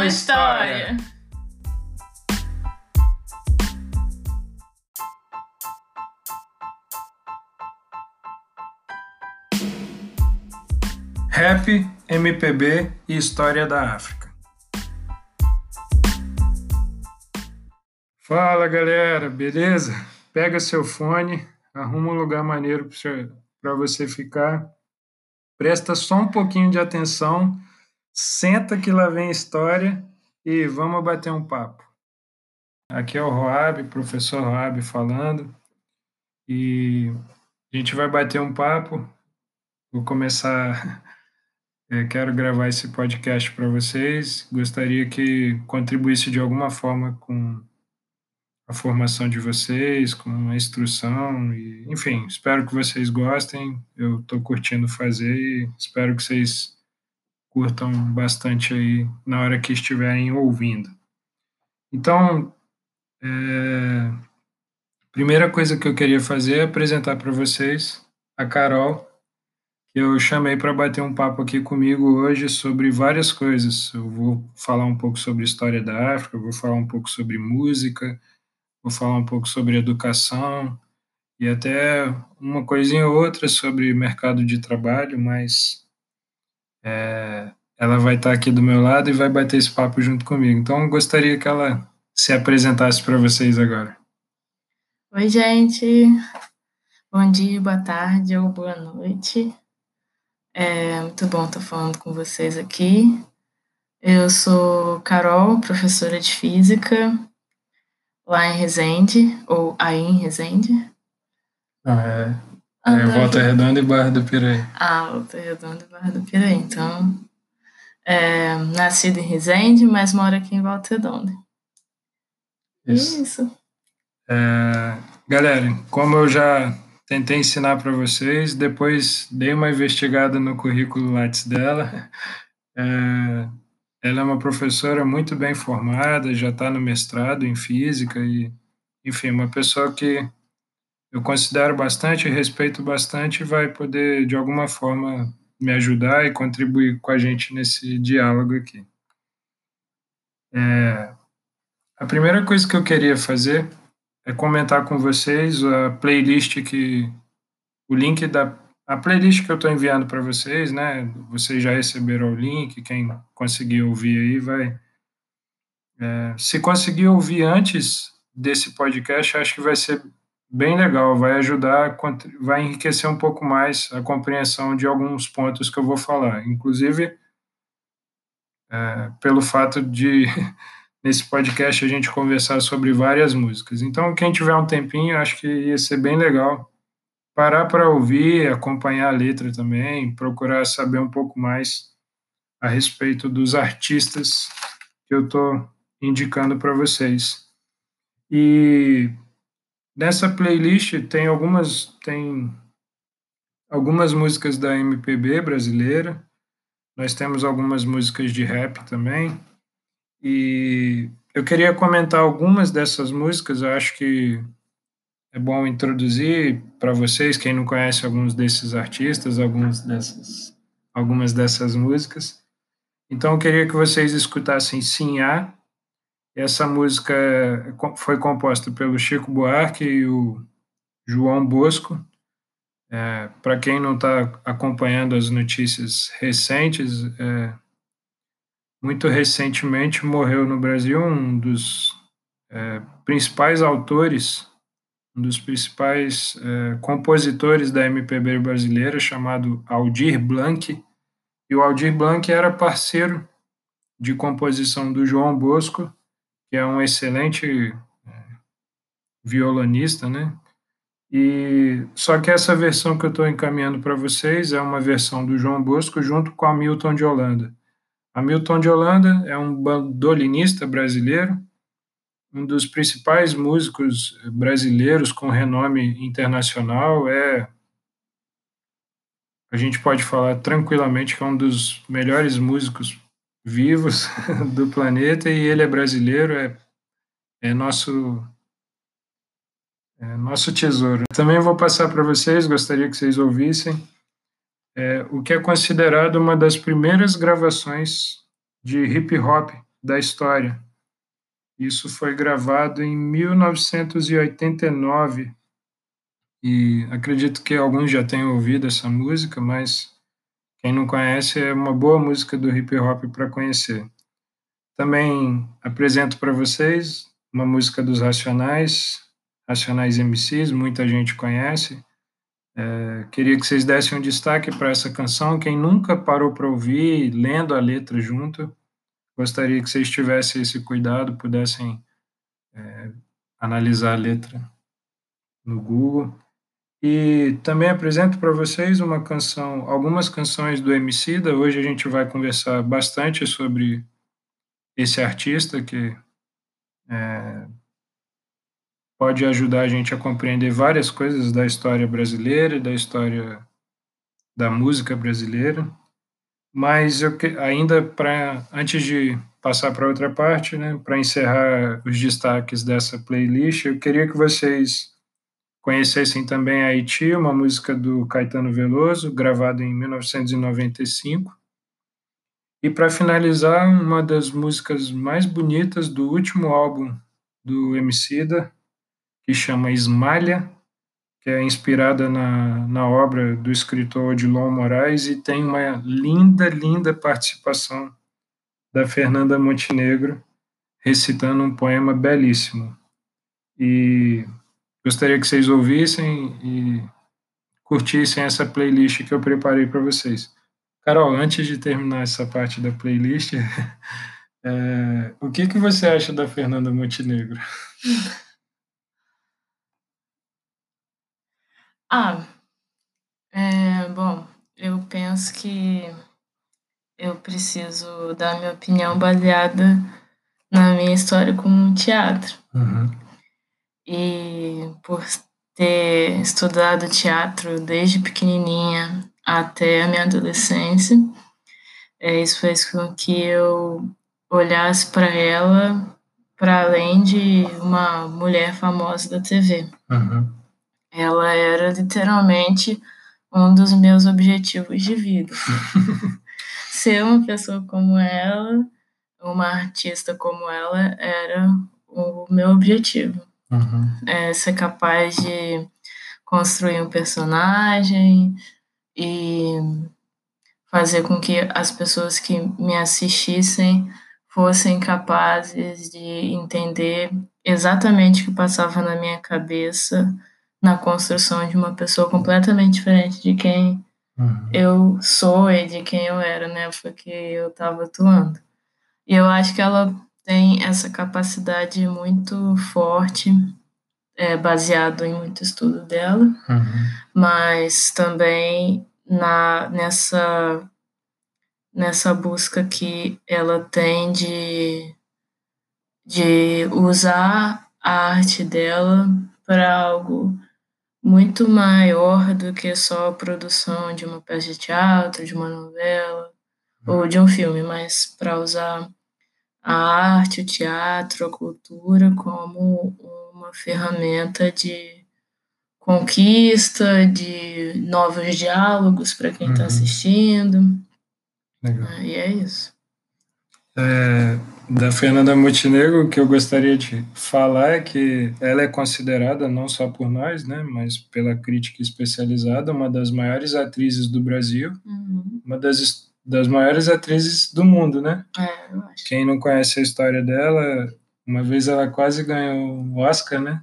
Conexão História. Rap, MPB e História da África. Fala galera, beleza? Pega seu fone, arruma um lugar maneiro para você ficar. Presta só um pouquinho de atenção, senta que lá vem história e vamos bater um papo. Aqui é o Roab, professor Roab falando, e a gente vai bater um papo. Vou começar é, quero gravar esse podcast para vocês. Gostaria que contribuísse de alguma forma com a formação de vocês, com a instrução, e, enfim, espero que vocês gostem. Eu estou curtindo fazer e espero que vocês curtam bastante aí na hora que estiverem ouvindo. Então, é, primeira coisa que eu queria fazer é apresentar para vocês a Carol, que eu chamei para bater um papo aqui comigo hoje sobre várias coisas. Eu vou falar um pouco sobre história da África, vou falar um pouco sobre música, vou falar um pouco sobre educação e até uma coisinha ou outra sobre mercado de trabalho, mas é, ela vai estar aqui do meu lado e vai bater esse papo junto comigo. Então, eu gostaria que ela se apresentasse para vocês agora. Oi, gente. Bom dia, boa tarde ou boa noite. É muito bom estar falando com vocês aqui. Eu sou Carol, professora de física lá em Resende, ou aí em Resende. Ah, é. É Volta Redonda e Barra do Piraí. Ah, Volta Redonda e Barra do Piraí. Então, é, nascido em Resende, mas moro aqui em Volta Redonda. Isso. Isso. É, galera, como eu já tentei ensinar para vocês, depois dei uma investigada no currículo Lattes dela. É, ela é uma professora muito bem formada, já está no mestrado em física e, enfim, uma pessoa que eu considero bastante, respeito bastante, vai poder de alguma forma me ajudar e contribuir com a gente nesse diálogo aqui. É, a primeira coisa que eu queria fazer é comentar com vocês a playlist que o link da a playlist que eu estou enviando para vocês, né? Vocês já receberam o link, quem conseguir ouvir aí vai. É, se conseguir ouvir antes desse podcast, acho que vai ser bem legal, vai ajudar, vai enriquecer um pouco mais a compreensão de alguns pontos que eu vou falar, inclusive é, pelo fato de nesse podcast a gente conversar sobre várias músicas. Então, quem tiver um tempinho, acho que ia ser bem legal parar para ouvir, acompanhar a letra também, procurar saber um pouco mais a respeito dos artistas que eu estou indicando para vocês. E nessa playlist tem algumas tem algumas músicas da MPB brasileira. Nós temos algumas músicas de rap também. E eu queria comentar algumas dessas músicas, eu acho que é bom introduzir para vocês, quem não conhece alguns desses artistas, alguns dessas, algumas dessas músicas. Então, eu queria que vocês escutassem Sinhá. Essa música foi composta pelo Chico Buarque e o João Bosco. É, para quem não está acompanhando as notícias recentes, é, muito recentemente morreu no Brasil um dos é, principais autores, um dos principais é, compositores da MPB brasileira, chamado Aldir Blanc. E o Aldir Blanc era parceiro de composição do João Bosco, que é um excelente é, violonista, né? E só que essa versão que eu estou encaminhando para vocês é uma versão do João Bosco junto com a Milton de Holanda. Hamilton de Holanda é um bandolinista brasileiro, um dos principais músicos brasileiros com renome internacional, é a gente pode falar tranquilamente que é um dos melhores músicos vivos do planeta e ele é brasileiro, é, é nosso é nosso tesouro. Também vou passar para vocês, gostaria que vocês ouvissem é, o que é considerado uma das primeiras gravações de hip hop da história. Isso foi gravado em 1989 e acredito que alguns já tenham ouvido essa música, mas quem não conhece é uma boa música do hip hop para conhecer. Também apresento para vocês uma música dos Racionais, Racionais MCs, muita gente conhece. É, queria que vocês dessem um destaque para essa canção. Quem nunca parou para ouvir, lendo a letra junto, gostaria que vocês tivessem esse cuidado, pudessem é, analisar a letra no Google. E também apresento para vocês uma canção, algumas canções do Emicida. Hoje a gente vai conversar bastante sobre esse artista que é, pode ajudar a gente a compreender várias coisas da história brasileira e da história da música brasileira. Mas eu ainda para antes de passar para outra parte, né, para encerrar os destaques dessa playlist, eu queria que vocês conhecessem também Haiti, uma música do Caetano Veloso, gravada em 1995. E para finalizar, uma das músicas mais bonitas do último álbum do Emicida, que chama Esmalha, que é inspirada na, na obra do escritor Odilon Moraes e tem uma linda, linda participação da Fernanda Montenegro recitando um poema belíssimo. E gostaria que vocês ouvissem e curtissem essa playlist que eu preparei para vocês. Carol, antes de terminar essa parte da playlist, é, o que, que você acha da Fernanda Montenegro? Ah, é, bom, eu penso que eu preciso dar minha opinião baseada na minha história com teatro. Uhum. E por ter estudado teatro desde pequenininha até a minha adolescência. É, isso fez com que eu olhasse para ela para além de uma mulher famosa da TV. Uhum. Ela era literalmente um dos meus objetivos de vida. Ser uma pessoa como ela, uma artista como ela, era o meu objetivo. Uhum. É ser capaz de construir um personagem, e fazer com que as pessoas que me assistissem fossem capazes de entender exatamente o que passava na minha cabeça na construção de uma pessoa completamente diferente de quem uhum. eu sou e de quem eu era na né? época que eu estava atuando. E eu acho que ela tem essa capacidade muito forte é, baseado em muito estudo dela, uhum. mas também na nessa nessa busca que ela tem de de usar a arte dela para algo muito maior do que só a produção de uma peça de teatro, de uma novela uhum. ou de um filme, mas para usar a arte, o teatro, a cultura como uma ferramenta de conquista, de novos diálogos para quem está uhum. assistindo. Legal. Ah, e é isso. É, da Fernanda Montenegro, o que eu gostaria de falar é que ela é considerada, não só por nós, né, mas pela crítica especializada, uma das maiores atrizes do Brasil, uhum. uma das, das maiores atrizes do mundo, né? É, eu acho. Quem não conhece a história dela, uma vez ela quase ganhou o Oscar, né?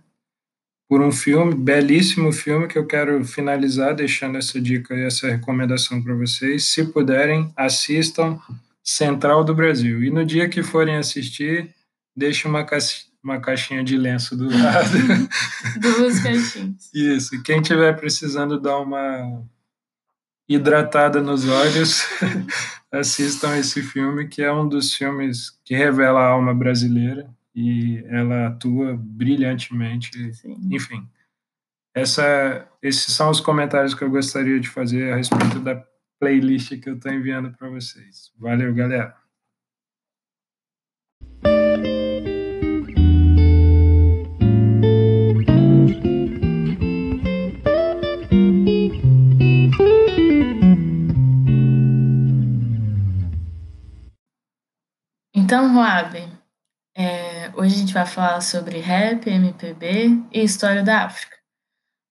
Por um filme, belíssimo filme, que eu quero finalizar deixando essa dica e essa recomendação para vocês. Se puderem, assistam Central do Brasil. E no dia que forem assistir, deixe uma, ca... uma caixinha de lenço do lado. Duas caixinhas. Isso. Quem estiver precisando dar uma hidratada nos olhos, assistam esse filme, que é um dos filmes que revela a alma brasileira e ela atua brilhantemente. Sim. Enfim, essa, esses são os comentários que eu gostaria de fazer a respeito da playlist que eu estou enviando para vocês. Valeu, galera! Então, Roab, é, hoje a gente vai falar sobre rap, MPB e história da África.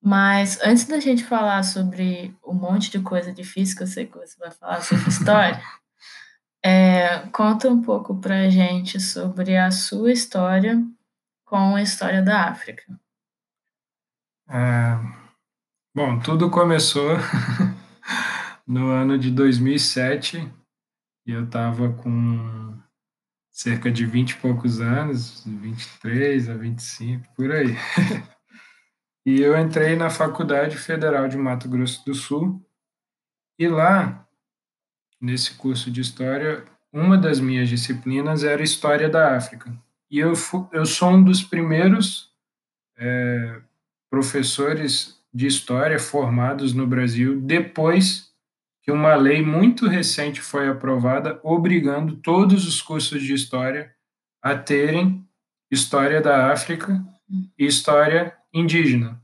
Mas antes da gente falar sobre um monte de coisa difícil que eu sei que você vai falar sobre história, é, conta um pouco pra gente sobre a sua história com a história da África. É, bom, tudo começou no ano de 2007 e eu estava com cerca de 20 e poucos anos, 23 a 25, por aí. e eu entrei na Faculdade Federal de Mato Grosso do Sul e lá, nesse curso de História, uma das minhas disciplinas era História da África. E eu, eu sou um dos primeiros é, professores de História formados no Brasil depois que uma lei muito recente foi aprovada obrigando todos os cursos de História a terem História da África e História indígena.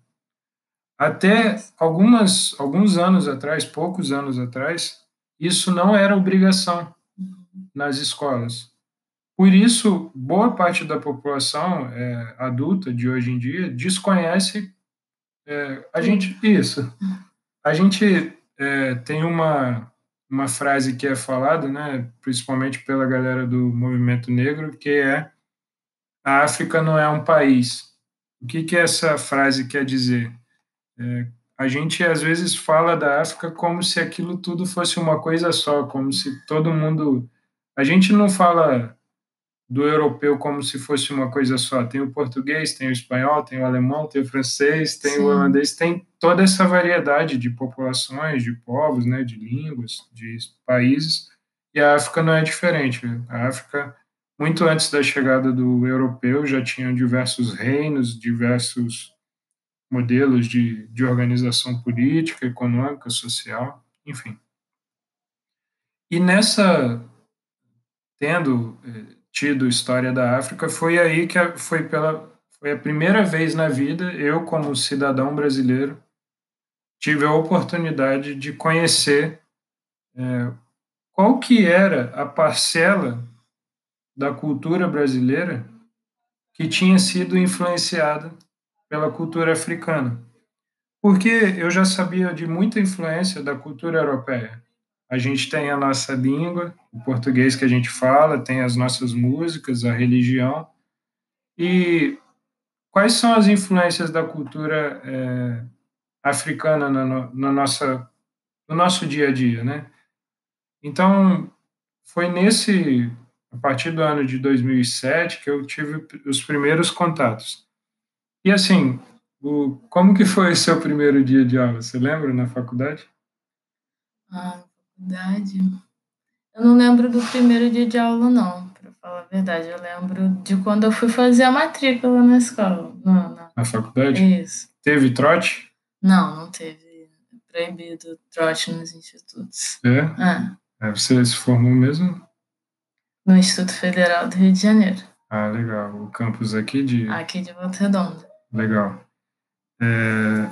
Até algumas, alguns anos atrás, poucos anos atrás, isso não era obrigação nas escolas. Por isso, boa parte da população é, adulta de hoje em dia desconhece é, a gente isso. A gente é, tem uma uma frase que é falada, né, principalmente pela galera do movimento negro, que é a África não é um país. O que, que essa frase quer dizer? É, a gente às vezes fala da África como se aquilo tudo fosse uma coisa só, como se todo mundo. A gente não fala do europeu como se fosse uma coisa só. Tem o português, tem o espanhol, tem o alemão, tem o francês, tem Sim. o holandês, tem toda essa variedade de populações, de povos, né, de línguas, de países. E a África não é diferente. A África, muito antes da chegada do europeu, já tinha diversos reinos, diversos modelos de, de organização política, econômica, social, enfim. E nessa, tendo eh, tido história da África, foi aí que a, foi pela foi a primeira vez na vida eu como cidadão brasileiro tive a oportunidade de conhecer é, qual que era a parcela da cultura brasileira que tinha sido influenciada pela cultura africana. Porque eu já sabia de muita influência da cultura europeia. A gente tem a nossa língua, o português que a gente fala, tem as nossas músicas, a religião. E quais são as influências da cultura é, africana no, no, nossa, no nosso dia a dia, né? Então, foi nesse, a partir do ano de 2007, que eu tive os primeiros contatos. E assim, o, como que foi o seu primeiro dia de aula? Você lembra na faculdade? Ah, faculdade. Eu não lembro do primeiro dia de aula, não, para falar a verdade. Eu lembro de quando eu fui fazer a matrícula na escola. Não, não. Na faculdade? Isso. Teve trote? Não, não teve. Proibido trote nos institutos. É? É. é você se formou mesmo? No Instituto Federal do Rio de Janeiro. Ah, legal. O campus aqui de. Aqui de Volta Redonda. Legal. É,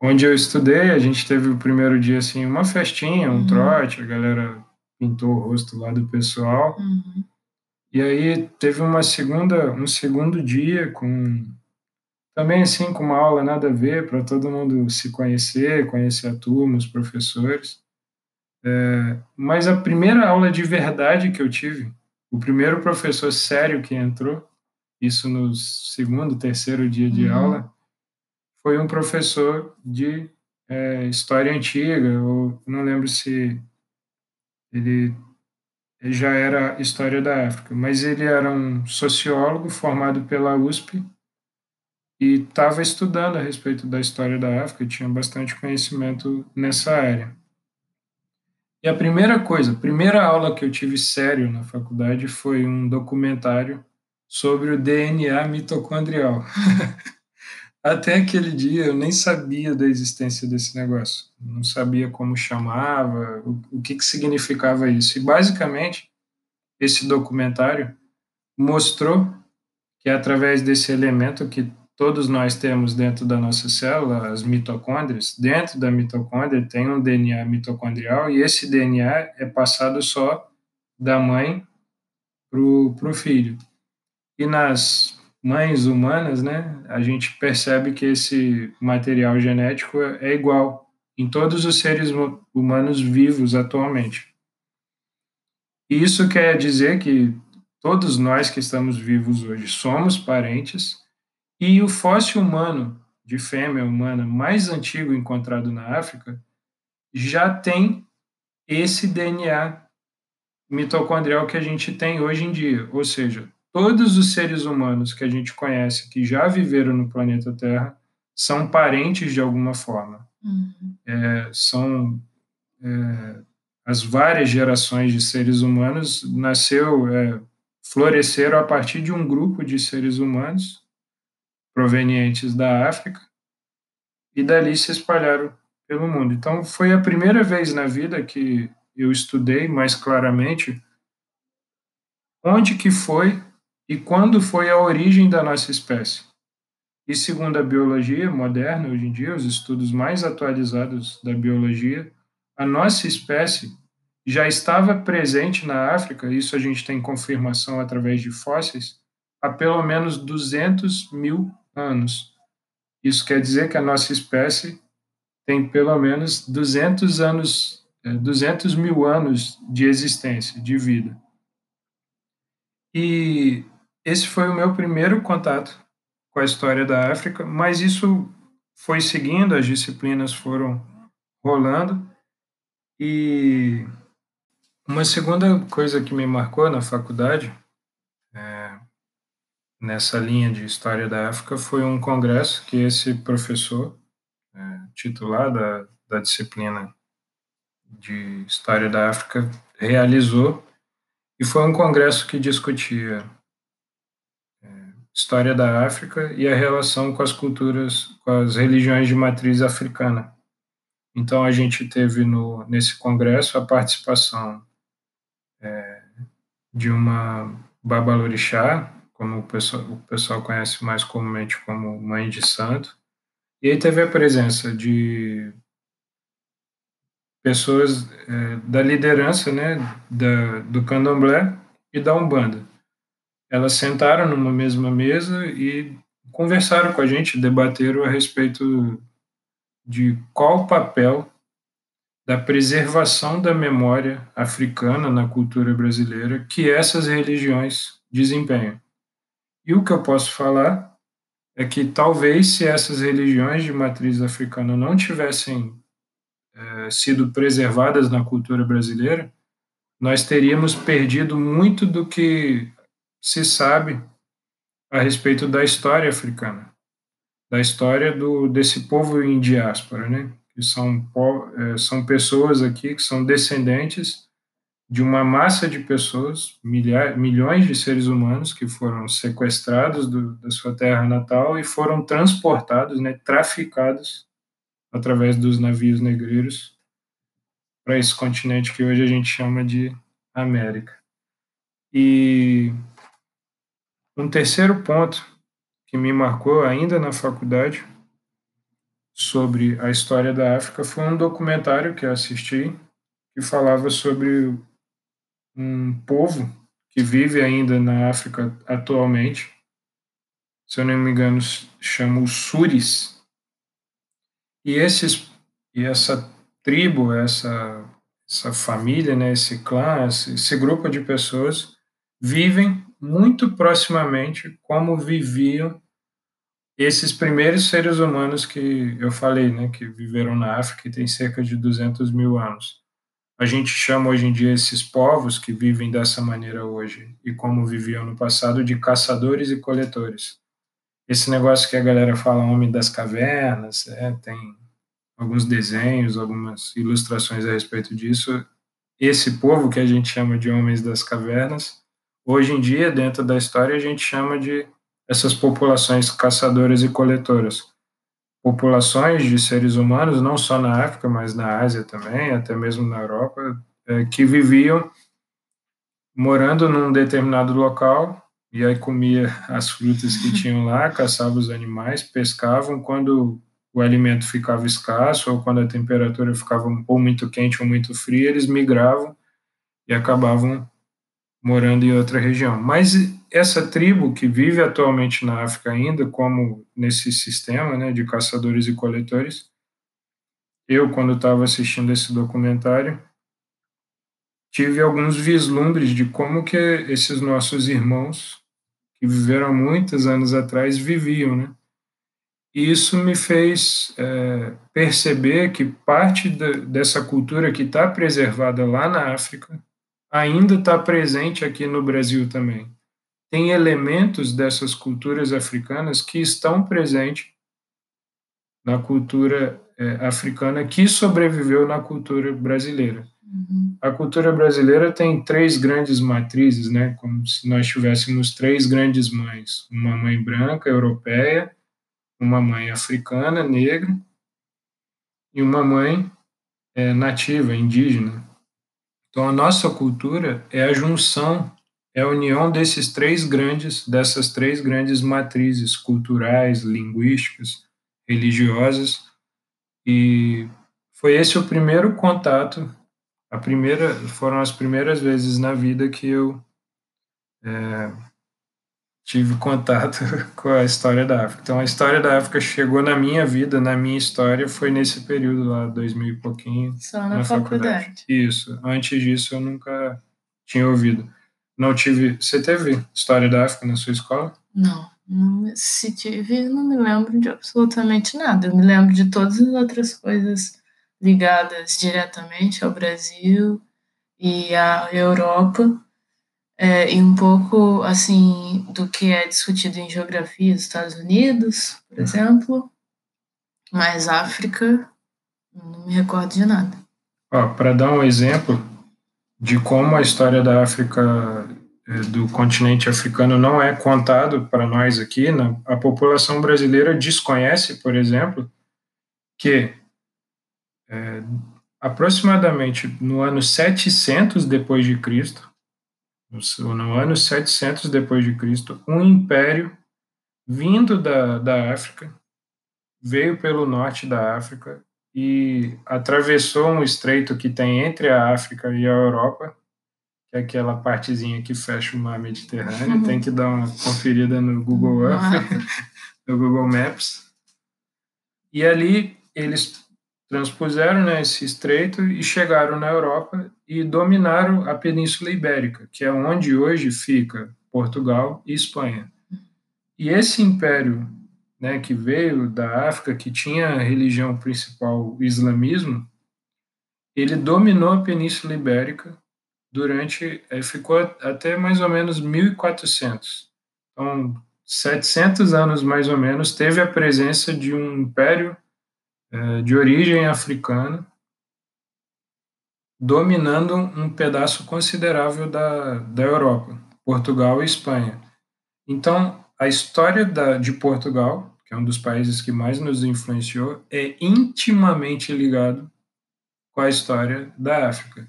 onde eu estudei, a gente teve o primeiro dia assim uma festinha, um uhum. trote, a galera pintou o rosto lá do pessoal. Uhum. E aí teve uma segunda, um segundo dia com também assim com uma aula nada a ver para todo mundo se conhecer, conhecer a turma, os professores. É, mas a primeira aula de verdade que eu tive, o primeiro professor sério que entrou, isso no segundo, terceiro dia de uhum. aula, foi um professor de é, história antiga, ou não lembro se ele, ele já era história da África, mas ele era um sociólogo formado pela USP e estava estudando a respeito da história da África, tinha bastante conhecimento nessa área. E a primeira coisa, a primeira aula que eu tive sério na faculdade foi um documentário sobre o DNA mitocondrial. Até aquele dia eu nem sabia da existência desse negócio, não sabia como chamava, o, o que, que significava isso. E basicamente, esse documentário mostrou que através desse elemento que todos nós temos dentro da nossa célula, as mitocôndrias, dentro da mitocôndria tem um DNA mitocondrial e esse DNA é passado só da mãe para o filho. E nas mães humanas, né, a gente percebe que esse material genético é igual em todos os seres humanos vivos atualmente. E isso quer dizer que todos nós que estamos vivos hoje somos parentes e o fóssil humano de fêmea humana mais antigo encontrado na África já tem esse DNA mitocondrial que a gente tem hoje em dia, ou seja, todos os seres humanos que a gente conhece que já viveram no planeta Terra são parentes de alguma forma. Uhum. É, são é, as várias gerações de seres humanos nasceu, é, floresceram a partir de um grupo de seres humanos provenientes da África e dali se espalharam pelo mundo. Então foi a primeira vez na vida que eu estudei mais claramente onde que foi e quando foi a origem da nossa espécie. E segundo a biologia moderna, hoje em dia, os estudos mais atualizados da biologia, a nossa espécie já estava presente na África, isso a gente tem confirmação através de fósseis, há pelo menos 200 mil anos. Isso quer dizer que a nossa espécie tem pelo menos 200 anos, 200 é, mil anos de existência, de vida. E esse foi o meu primeiro contato com a história da África, mas isso foi seguindo, as disciplinas foram rolando. E uma segunda coisa que me marcou na faculdade, é, nessa linha de história da África, foi um congresso que esse professor é, titular da, da disciplina de história da África realizou. E foi um congresso que discutia história da África e a relação com as culturas, com as religiões de matriz africana. Então a gente teve no, nesse congresso a participação é, de uma babalorixá, como o pessoal, o pessoal conhece mais comumente como mãe de santo, e aí teve a presença de pessoas é, da liderança né, da, do candomblé e da umbanda elas sentaram numa mesma mesa e conversaram com a gente, debateram a respeito de qual o papel da preservação da memória africana na cultura brasileira que essas religiões desempenham. E o que eu posso falar é que talvez se essas religiões de matriz africana não tivessem é, sido preservadas na cultura brasileira, nós teríamos perdido muito do que se sabe a respeito da história africana, da história do, desse povo em diáspora, né? Que são, é, são pessoas aqui que são descendentes de uma massa de pessoas, milhares, milhões de seres humanos que foram sequestrados do, da sua terra natal e foram transportados, né, traficados através dos navios negreiros para esse continente que hoje a gente chama de América. E um terceiro ponto que me marcou ainda na faculdade sobre a história da África foi um documentário que eu assisti que falava sobre um povo que vive ainda na África atualmente. Se eu não me engano, chama os Suris. E esses e essa tribo, essa essa família, né, esse clã, esse, esse grupo de pessoas vivem muito proximamente como viviam esses primeiros seres humanos que eu falei, né, que viveram na África e tem cerca de 200 mil anos. A gente chama hoje em dia esses povos que vivem dessa maneira hoje e como viviam no passado de caçadores e coletores. Esse negócio que a galera fala homem das cavernas, é, tem alguns desenhos, algumas ilustrações a respeito disso. Esse povo que a gente chama de homens das cavernas Hoje em dia, dentro da história, a gente chama de essas populações caçadoras e coletoras. Populações de seres humanos, não só na África, mas na Ásia também, até mesmo na Europa, é, que viviam morando num determinado local e aí comia as frutas que tinham lá, caçava os animais, pescavam quando o alimento ficava escasso ou quando a temperatura ficava ou muito quente ou muito fria, eles migravam e acabavam morando em outra região. Mas essa tribo que vive atualmente na África ainda, como nesse sistema né, de caçadores e coletores, eu, quando estava assistindo esse documentário, tive alguns vislumbres de como que esses nossos irmãos, que viveram muitos anos atrás, viviam, né? E isso me fez é, perceber que parte de, dessa cultura que está preservada lá na África ainda está presente aqui no Brasil também. Tem elementos dessas culturas africanas que estão presentes na cultura é, africana que sobreviveu na cultura brasileira. Uhum. A cultura brasileira tem três grandes matrizes, né? Como se nós tivéssemos três grandes mães: uma mãe branca, europeia, uma mãe africana, negra, e uma mãe é, nativa, indígena. Então, a nossa cultura é a junção, é a união desses três grandes, dessas três grandes matrizes culturais, linguísticas, religiosas, e foi esse o primeiro contato, a primeira, foram as primeiras vezes na vida que eu é, tive contato com a história da África. Então, a história da África chegou na minha vida, na minha história, foi nesse período lá, 2000 e pouquinho. Só na, na faculdade. faculdade. Isso. Antes disso, eu nunca tinha ouvido. Não tive. Você teve história da África na sua escola? Não. Se tive, não me lembro de absolutamente nada. Eu me lembro de todas as outras coisas ligadas diretamente ao Brasil e à Europa é, e um pouco assim do que é discutido em geografia dos Estados Unidos, por exemplo, mas África não me recordo de nada. Para dar um exemplo de como a história da África é, do continente africano não é contado para nós aqui, né? a população brasileira desconhece, por exemplo, que é, aproximadamente no ano 700 depois de Cristo, no, no ano 700 depois de Cristo, um império vindo da, da África veio pelo norte da África e atravessou um estreito que tem entre a África e a Europa, que é aquela partezinha que fecha o mar Mediterrâneo. Tem que dar uma conferida no Google Earth, no Google Maps. E ali eles transpuseram né, esse estreito e chegaram na Europa e dominaram a Península Ibérica, que é onde hoje fica Portugal e Espanha. E esse império né, que veio da África, que tinha a religião principal o islamismo, ele dominou a Península Ibérica durante, eh, ficou até mais ou menos 1400. Então, 700 anos mais ou menos, teve a presença de um império é, de origem africana, dominando um pedaço considerável da, da Europa, Portugal e Espanha. Então, a história da, de Portugal, que é um dos países que mais nos influenciou, é intimamente ligado com a história da África.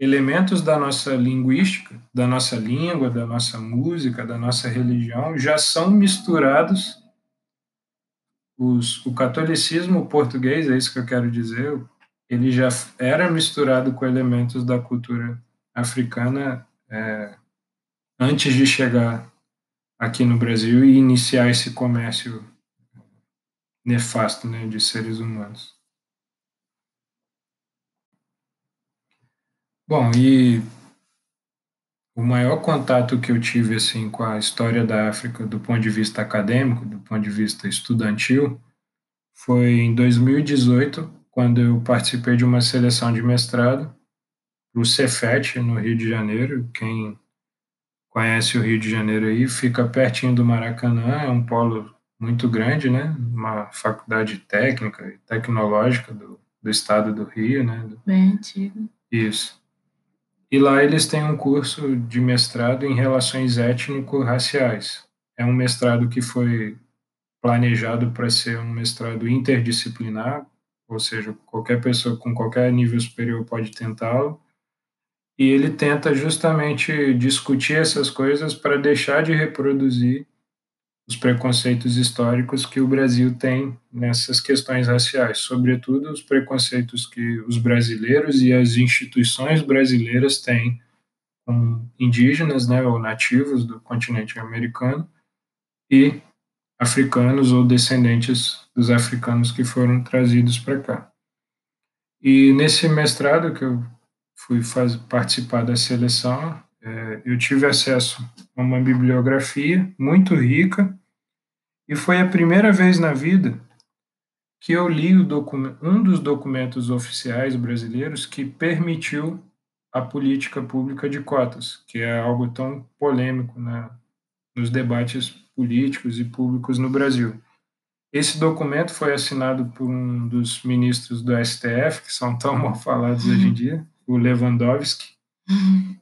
Elementos da nossa linguística, da nossa língua, da nossa música, da nossa religião já são misturados os, o catolicismo português, é isso que eu quero dizer, ele já era misturado com elementos da cultura africana é, antes de chegar aqui no Brasil e iniciar esse comércio nefasto né, de seres humanos. Bom, e o maior contato que eu tive assim com a história da África do ponto de vista acadêmico, do ponto de vista estudantil, foi em 2018, quando eu participei de uma seleção de mestrado o Cefet, no Rio de Janeiro. Quem conhece o Rio de Janeiro aí, fica pertinho do Maracanã, é um polo muito grande, né? Uma faculdade técnica e tecnológica do, do estado do Rio, né? Bem antigo. Isso. E lá eles têm um curso de mestrado em relações étnico-raciais. É um mestrado que foi planejado para ser um mestrado interdisciplinar, ou seja, qualquer pessoa com qualquer nível superior pode tentá-lo. E ele tenta justamente discutir essas coisas para deixar de reproduzir os preconceitos históricos que o Brasil tem nessas questões raciais, sobretudo os preconceitos que os brasileiros e as instituições brasileiras têm com indígenas, né, ou nativos do continente americano, e africanos ou descendentes dos africanos que foram trazidos para cá. E nesse mestrado que eu fui faz, participar da seleção, é, eu tive acesso a uma bibliografia muito rica e foi a primeira vez na vida que eu li um dos documentos oficiais brasileiros que permitiu a política pública de cotas, que é algo tão polêmico na, nos debates políticos e públicos no Brasil. Esse documento foi assinado por um dos ministros do STF, que são tão mal falados hoje em dia, o Lewandowski.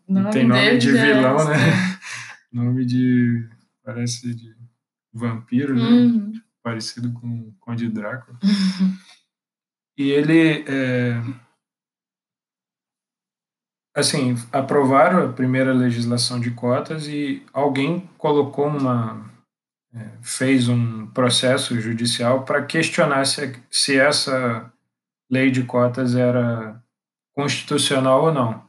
Nome tem nome de é vilão, né? nome de. parece de vampiro, né? Uhum. Parecido com o de Drácula. E ele. é, assim, aprovaram a primeira legislação de cotas e alguém colocou uma. É, fez um processo judicial para questionar se, se essa lei de cotas era constitucional ou não.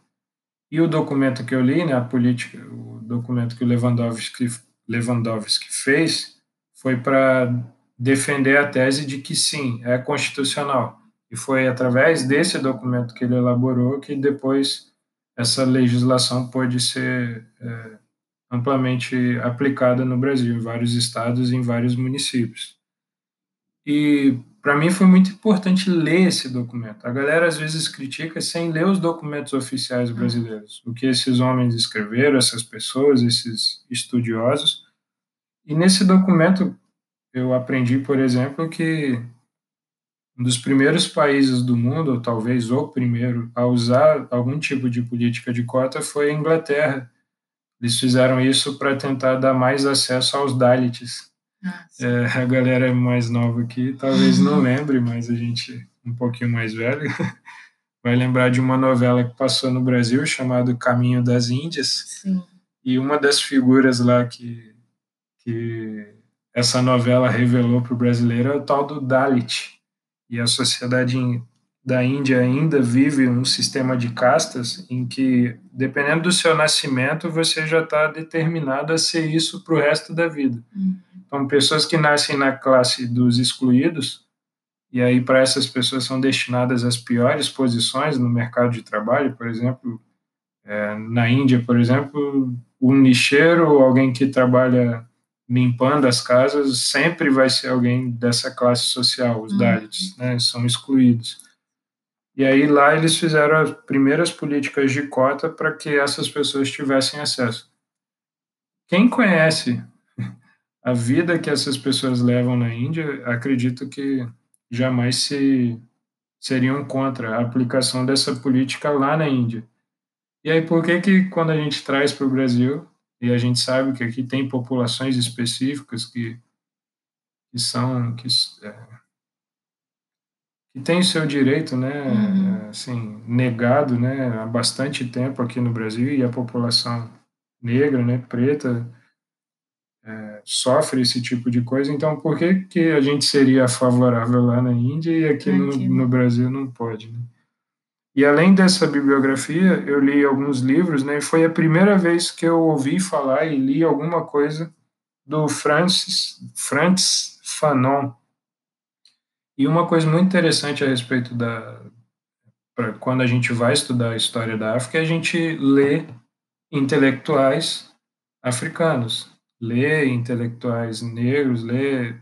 E o documento que eu li, né, a política, o documento que o Lewandowski, Lewandowski fez, foi para defender a tese de que sim, é constitucional. E foi através desse documento que ele elaborou que depois essa legislação pôde ser é, amplamente aplicada no Brasil, em vários estados e em vários municípios. E para mim foi muito importante ler esse documento. A galera às vezes critica sem ler os documentos oficiais brasileiros, o que esses homens escreveram, essas pessoas, esses estudiosos. E nesse documento eu aprendi, por exemplo, que um dos primeiros países do mundo, ou talvez o primeiro, a usar algum tipo de política de cota foi a Inglaterra. Eles fizeram isso para tentar dar mais acesso aos Dalits, é, a galera mais nova aqui talvez não lembre, mas a gente um pouquinho mais velho. Vai lembrar de uma novela que passou no Brasil chamada Caminho das Índias. Sim. e uma das figuras lá que, que essa novela revelou para o brasileiro é o tal do Dalit. E a sociedade da Índia ainda vive um sistema de castas em que dependendo do seu nascimento você já está determinado a ser isso para o resto da vida Uhum. então, pessoas que nascem na classe dos excluídos, e aí para essas pessoas são destinadas as piores posições no mercado de trabalho, por exemplo, é, na Índia, por exemplo, um lixeiro ou alguém que trabalha limpando as casas sempre vai ser alguém dessa classe social, os Uhum. Dalits, né, são excluídos. E aí lá eles fizeram as primeiras políticas de cota para que essas pessoas tivessem acesso. Quem conhece a vida que essas pessoas levam na Índia, acredito que jamais se seriam contra a aplicação dessa política lá na Índia. E aí por que que quando a gente traz para o Brasil e a gente sabe que aqui tem populações específicas que que são que é, têm o seu direito, né, Uhum. assim, negado, né, há bastante tempo aqui no Brasil e a população negra, né, preta, é, sofre esse tipo de coisa, então por que, que a gente seria favorável lá na Índia e aqui no, Aqui, no Brasil não pode? Né? E além dessa bibliografia, eu li alguns livros, né, e foi a primeira vez que eu ouvi falar e li alguma coisa do Francis, Francis Fanon. E uma coisa muito interessante a respeito da. Pra, quando a gente vai estudar a história da África, é a gente lê intelectuais africanos, lê intelectuais negros, lê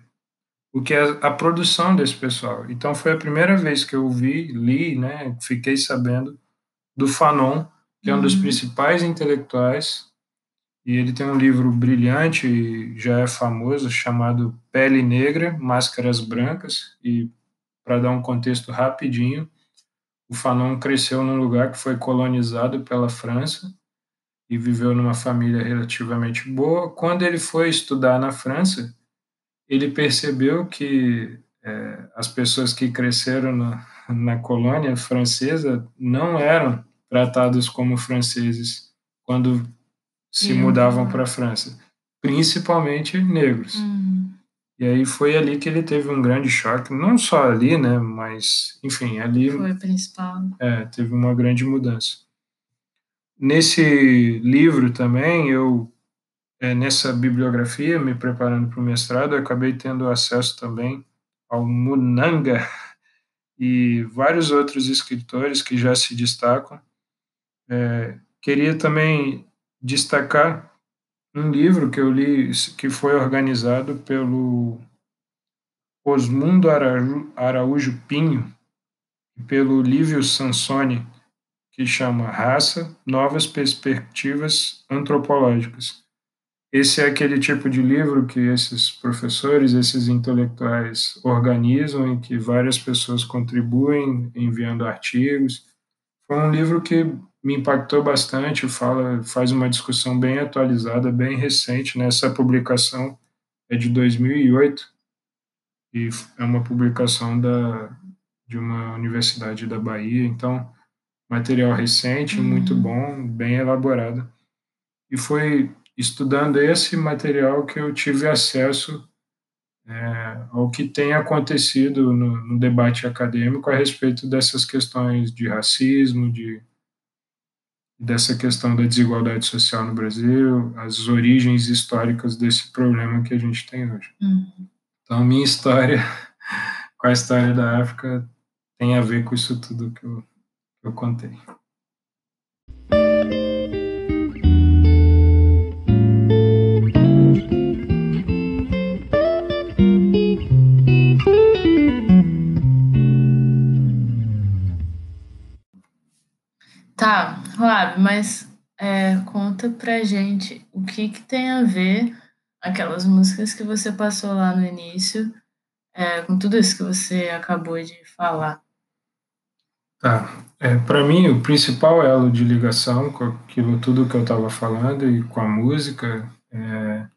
o que é a produção desse pessoal. Então foi a primeira vez que eu vi, li, né, fiquei sabendo do Fanon, que é um dos Uhum. principais intelectuais, e ele tem um livro brilhante e já é famoso chamado Pele Negra, Máscaras Brancas, e para dar um contexto rapidinho, o Fanon cresceu num lugar que foi colonizado pela França e viveu numa família relativamente boa. Quando ele foi estudar na França, ele percebeu que é, as pessoas que cresceram na, na colônia francesa não eram tratados como franceses quando se Iam mudavam pra para a França, principalmente negros. Uhum. E aí foi ali que ele teve um grande choque, não só ali, né, mas enfim, ali Foi o principal. é, teve uma grande mudança. nesse livro também, eu é, nessa bibliografia, me preparando para o mestrado, eu acabei tendo acesso também ao Munanga e vários outros escritores que já se destacam. É, queria também destacar um livro que eu li, que foi organizado pelo Osmundo Araújo Pinho e pelo Lívio Sansoni, que chama Raça, Novas Perspectivas Antropológicas. Esse é aquele tipo de livro que esses professores, esses intelectuais organizam e que várias pessoas contribuem enviando artigos. Foi um livro que me impactou bastante, fala, faz uma discussão bem atualizada, bem recente. Nessa né? publicação é de 2008 e é uma publicação da, de uma universidade da Bahia. Então, material recente, uhum. muito bom, bem elaborado. E foi estudando esse material que eu tive acesso é, ao que tem acontecido no, no, debate acadêmico a respeito dessas questões de racismo, de dessa questão da desigualdade social no Brasil, as origens históricas desse problema que a gente tem hoje. Uhum. Então, minha história com a história da África tem a ver com isso tudo que eu, que eu contei. Mas é, conta pra gente o que, que tem a ver aquelas músicas que você passou lá no início é, com tudo isso que você acabou de falar. Tá. É, para mim, o principal elo de ligação com aquilo tudo que eu estava falando e com a música é,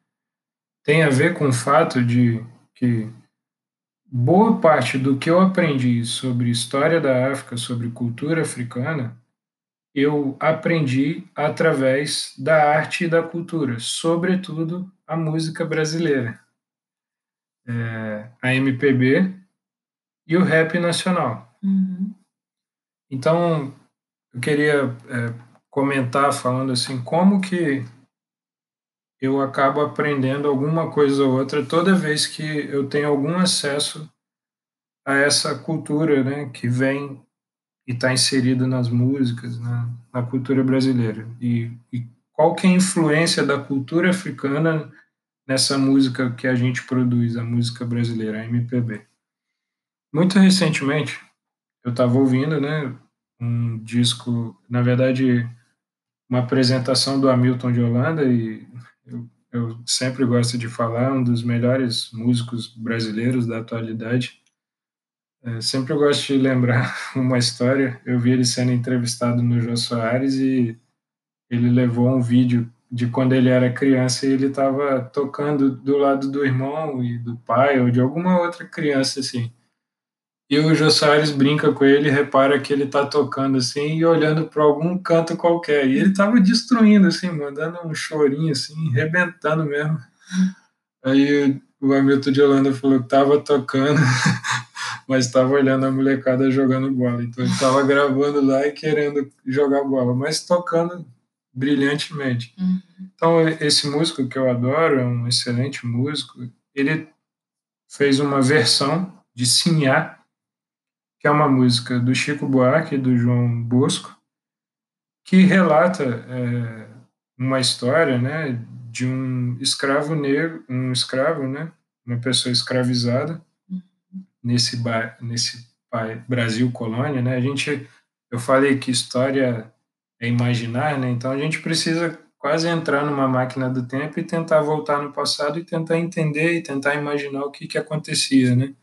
tem a ver com o fato de que boa parte do que eu aprendi sobre história da África, sobre cultura africana, eu aprendi através da arte e da cultura, sobretudo a música brasileira, é, a MPB e o rap nacional. Uhum. Então, eu queria é, comentar falando assim, como que eu acabo aprendendo alguma coisa ou outra toda vez que eu tenho algum acesso a essa cultura, né, que vem e está inserido nas músicas, na, na cultura brasileira. E, e, qual que é a influência da cultura africana nessa música que a gente produz, a música brasileira, a MPB. Muito recentemente, eu estava ouvindo né, um disco, na verdade, uma apresentação do Hamilton de Holanda, e eu, eu sempre gosto de falar, um dos melhores músicos brasileiros da atualidade, é, sempre eu gosto de lembrar uma história. Eu vi ele sendo entrevistado no Jô Soares e ele levou um vídeo de quando ele era criança e ele estava tocando do lado do irmão e do pai ou de alguma outra criança assim. E o Jô Soares brinca com ele, repara que ele está tocando assim e olhando para algum canto qualquer. E ele estava destruindo assim, mandando um chorinho assim, rebentando mesmo. Aí o Hamilton de Holanda falou que estava tocando mas estava olhando a molecada jogando bola. Então ele estava gravando lá e querendo jogar bola, mas tocando brilhantemente. Uhum. Então esse músico que eu adoro, é um excelente músico, ele fez uma versão de Sinhá, que é uma música do Chico Buarque e do João Bosco, que relata é, uma história, né, de um escravo negro, um escravo, né, uma pessoa escravizada, nesse, nesse Brasil colônia, né? A gente, eu falei que história é imaginar, né? Então a gente precisa quase entrar numa máquina do tempo e tentar voltar no passado e tentar entender e tentar imaginar o que que acontecia, né?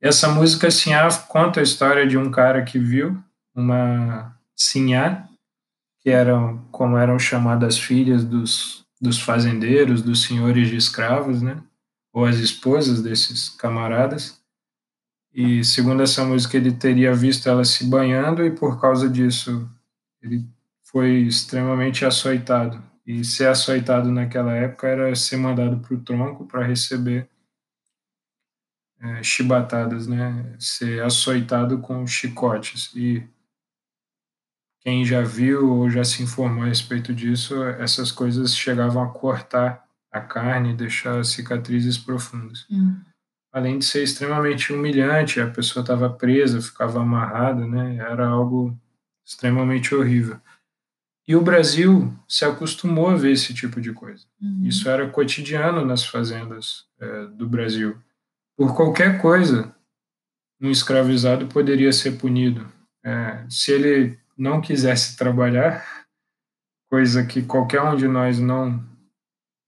Essa música Sinhá conta a história de um cara que viu uma Sinhá, que eram como eram chamadas filhas dos, dos fazendeiros, dos senhores de escravos, né? Ou as esposas desses camaradas e segundo essa música, ele teria visto ela se banhando e por causa disso ele foi extremamente açoitado. E ser açoitado naquela época era ser mandado para o tronco para receber é, chibatadas, né? Ser açoitado com chicotes. E quem já viu ou já se informou a respeito disso, essas coisas chegavam a cortar a carne e deixar cicatrizes profundas. Hum. Além de ser extremamente humilhante, a pessoa estava presa, ficava amarrada, né? Era algo extremamente horrível. E o Brasil se acostumou a ver esse tipo de coisa. Uhum. Isso era cotidiano nas fazendas é, do Brasil. Por qualquer coisa, um escravizado poderia ser punido. É, se ele não quisesse trabalhar, coisa que qualquer um de nós não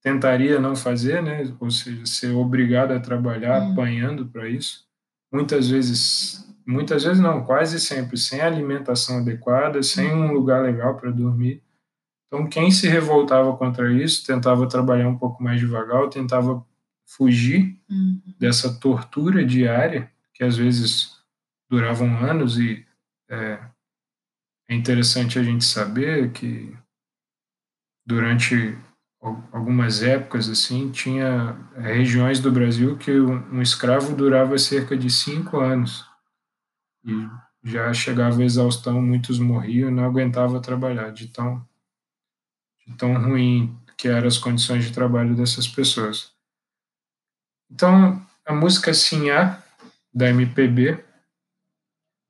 tentaria não fazer, né? Ou seja, ser obrigado a trabalhar Hum. apanhando para isso. Muitas vezes, muitas vezes não, quase sempre sem alimentação adequada, sem um lugar legal para dormir. Então, quem se revoltava contra isso, tentava trabalhar um pouco mais devagar, ou tentava fugir Uhum. dessa tortura diária, que às vezes duravam anos, e é, é interessante a gente saber que durante algumas épocas assim tinha regiões do Brasil que um, escravo durava cerca de cinco anos e já chegava a exaustão, muitos morriam não aguentavam trabalhar de tão de tão ruim que eram as condições de trabalho dessas pessoas. Então, a música Sinhá, da MPB,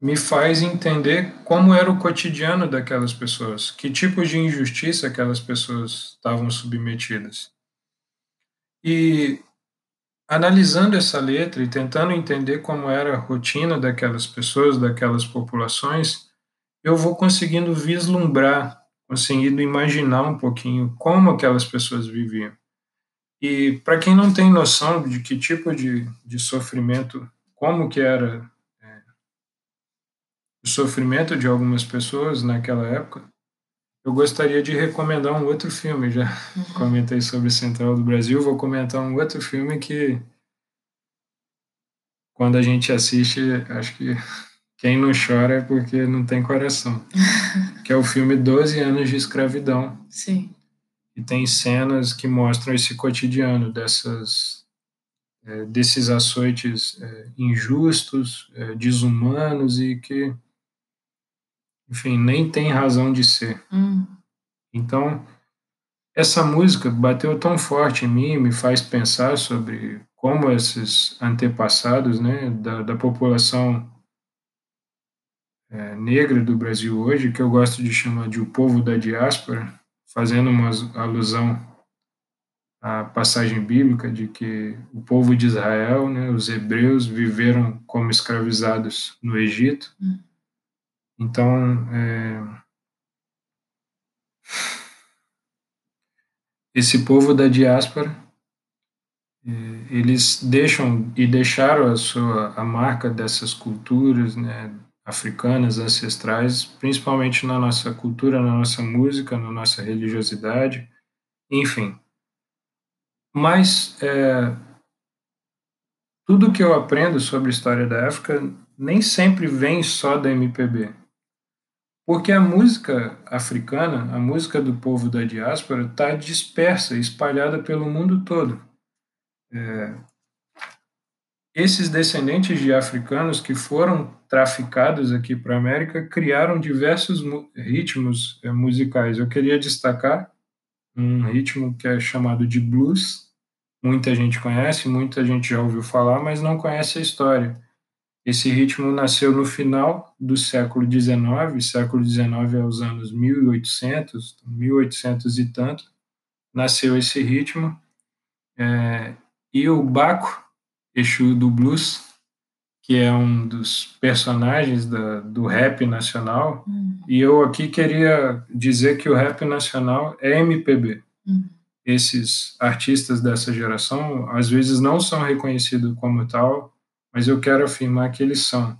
me faz entender como era o cotidiano daquelas pessoas, que tipo de injustiça aquelas pessoas estavam submetidas. E analisando essa letra e tentando entender como era a rotina daquelas pessoas, daquelas populações, eu vou conseguindo vislumbrar, conseguindo imaginar um pouquinho como aquelas pessoas viviam. E para quem não tem noção de que tipo de, de sofrimento, como que era o sofrimento de algumas pessoas naquela época, eu gostaria de recomendar um outro filme. Já comentei sobre Central do Brasil, vou comentar um outro filme que, quando a gente assiste, acho que quem não chora é porque não tem coração. que é o filme 12 anos de escravidão. Sim. E tem cenas que mostram esse cotidiano dessas é, desses açoites é, injustos, é, desumanos e que, enfim, nem tem razão de ser. Hum. Então, essa música bateu tão forte em mim, me faz pensar sobre como esses antepassados né, da, da população é, negra do Brasil hoje, que eu gosto de chamar de o povo da diáspora, fazendo uma alusão à passagem bíblica de que o povo de Israel, né, os hebreus, viveram como escravizados no Egito. Hum. Então, é, esse povo da diáspora, é, eles deixam e deixaram a sua a marca dessas culturas, né, africanas ancestrais, principalmente na nossa cultura, na nossa música, na nossa religiosidade, enfim. Mas é, tudo que eu aprendo sobre a história da África nem sempre vem só da MPB. Porque a música africana, a música do povo da diáspora, está dispersa, espalhada pelo mundo todo. É, esses descendentes de africanos que foram traficados aqui para a América criaram diversos ritmos é, musicais. Eu queria destacar um ritmo que é chamado de blues. Muita gente conhece, muita gente já ouviu falar, mas não conhece a história. Esse ritmo nasceu no final do século XIX, século XIX é os anos 1800, 1800 e tanto, nasceu esse ritmo. É, e o Baco, Exu do Blues, que é um dos personagens da, do rap nacional, Hum. e eu aqui queria dizer que o rap nacional é MPB. Hum. Esses artistas dessa geração, às vezes, não são reconhecidos como tal, mas eu quero afirmar que eles são,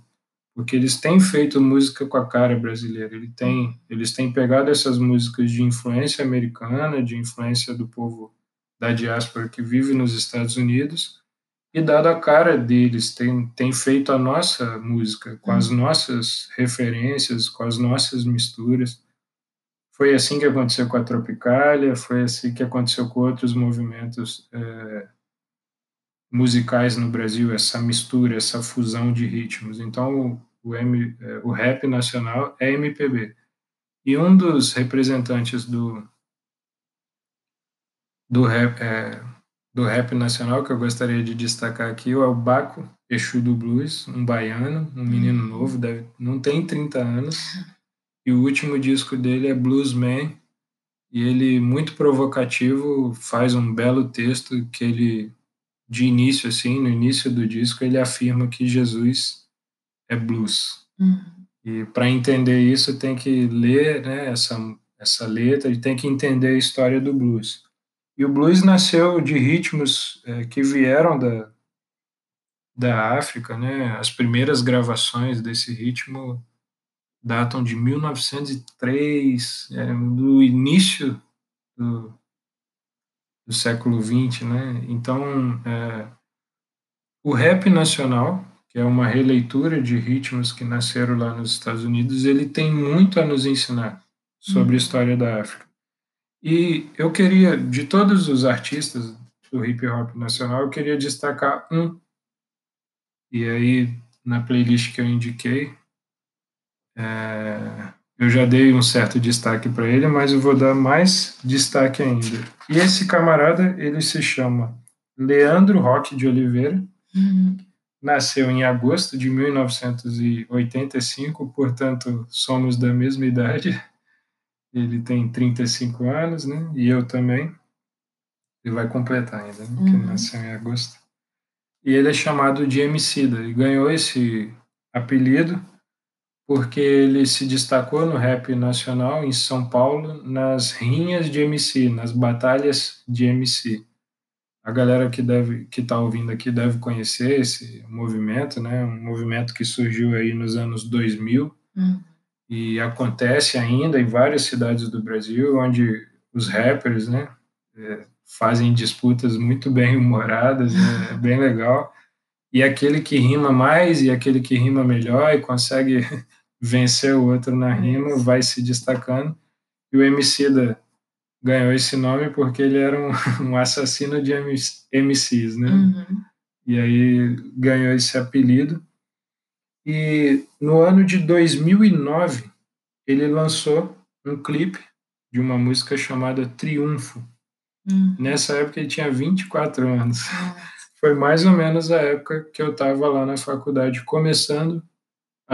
porque eles têm feito música com a cara brasileira. Eles têm, eles têm pegado essas músicas de influência americana, de influência do povo da diáspora que vive nos Estados Unidos, e dado a cara deles, tem, tem feito a nossa música, com as nossas referências, com as nossas misturas. Foi assim que aconteceu com a Tropicália, foi assim que aconteceu com outros movimentos é, musicais no Brasil, essa mistura, essa fusão de ritmos. Então, o, M, o rap nacional é MPB. E um dos representantes do, do, rap, é, do rap nacional que eu gostaria de destacar aqui é o Baco Exu do Blues, um baiano, um menino uhum. novo, deve, não tem 30 anos. E o último disco dele é Bluesman, e ele, muito provocativo, faz um belo texto que ele, de início, assim, no início do disco, ele afirma que Jesus é blues. Uhum. E para entender isso, tem que ler né, essa, essa letra e tem que entender a história do blues. E o blues nasceu de ritmos é, que vieram da, da África, né? As primeiras gravações desse ritmo datam de 1903, é, do início do, do século XX, né? Então, é, o rap nacional, que é uma releitura de ritmos que nasceram lá nos Estados Unidos, ele tem muito a nos ensinar sobre a uhum. história da África. E eu queria, de todos os artistas do hip hop nacional, eu queria destacar um. E aí, na playlist que eu indiquei, é, eu já dei um certo destaque para ele, mas eu vou dar mais destaque ainda. E esse camarada, ele se chama Leandro Roque de Oliveira, uhum. nasceu em agosto de 1985, portanto, somos da mesma idade. Ele tem 35 anos, né? E eu também. Ele vai completar ainda, né? Uhum. nasceu em agosto. E ele é chamado de Emicida. Ele ganhou esse apelido porque ele se destacou no rap nacional em São Paulo nas rinhas de MC, nas batalhas de MC. A galera que deve que está ouvindo aqui deve conhecer esse movimento, né? Um movimento que surgiu aí nos anos 2000. Uhum e acontece ainda em várias cidades do Brasil, onde os rappers, né, é, fazem disputas muito bem humoradas, né, é bem legal. E aquele que rima mais e aquele que rima melhor e consegue vencer o outro na rima vai se destacando. E o Emicida ganhou esse nome porque ele era um, um assassino de MCs, né? Uhum. E aí ganhou esse apelido. E no ano de 2009, ele lançou um clipe de uma música chamada Triunfo. Hum. Nessa época ele tinha 24 anos. Foi mais ou menos a época que eu estava lá na faculdade começando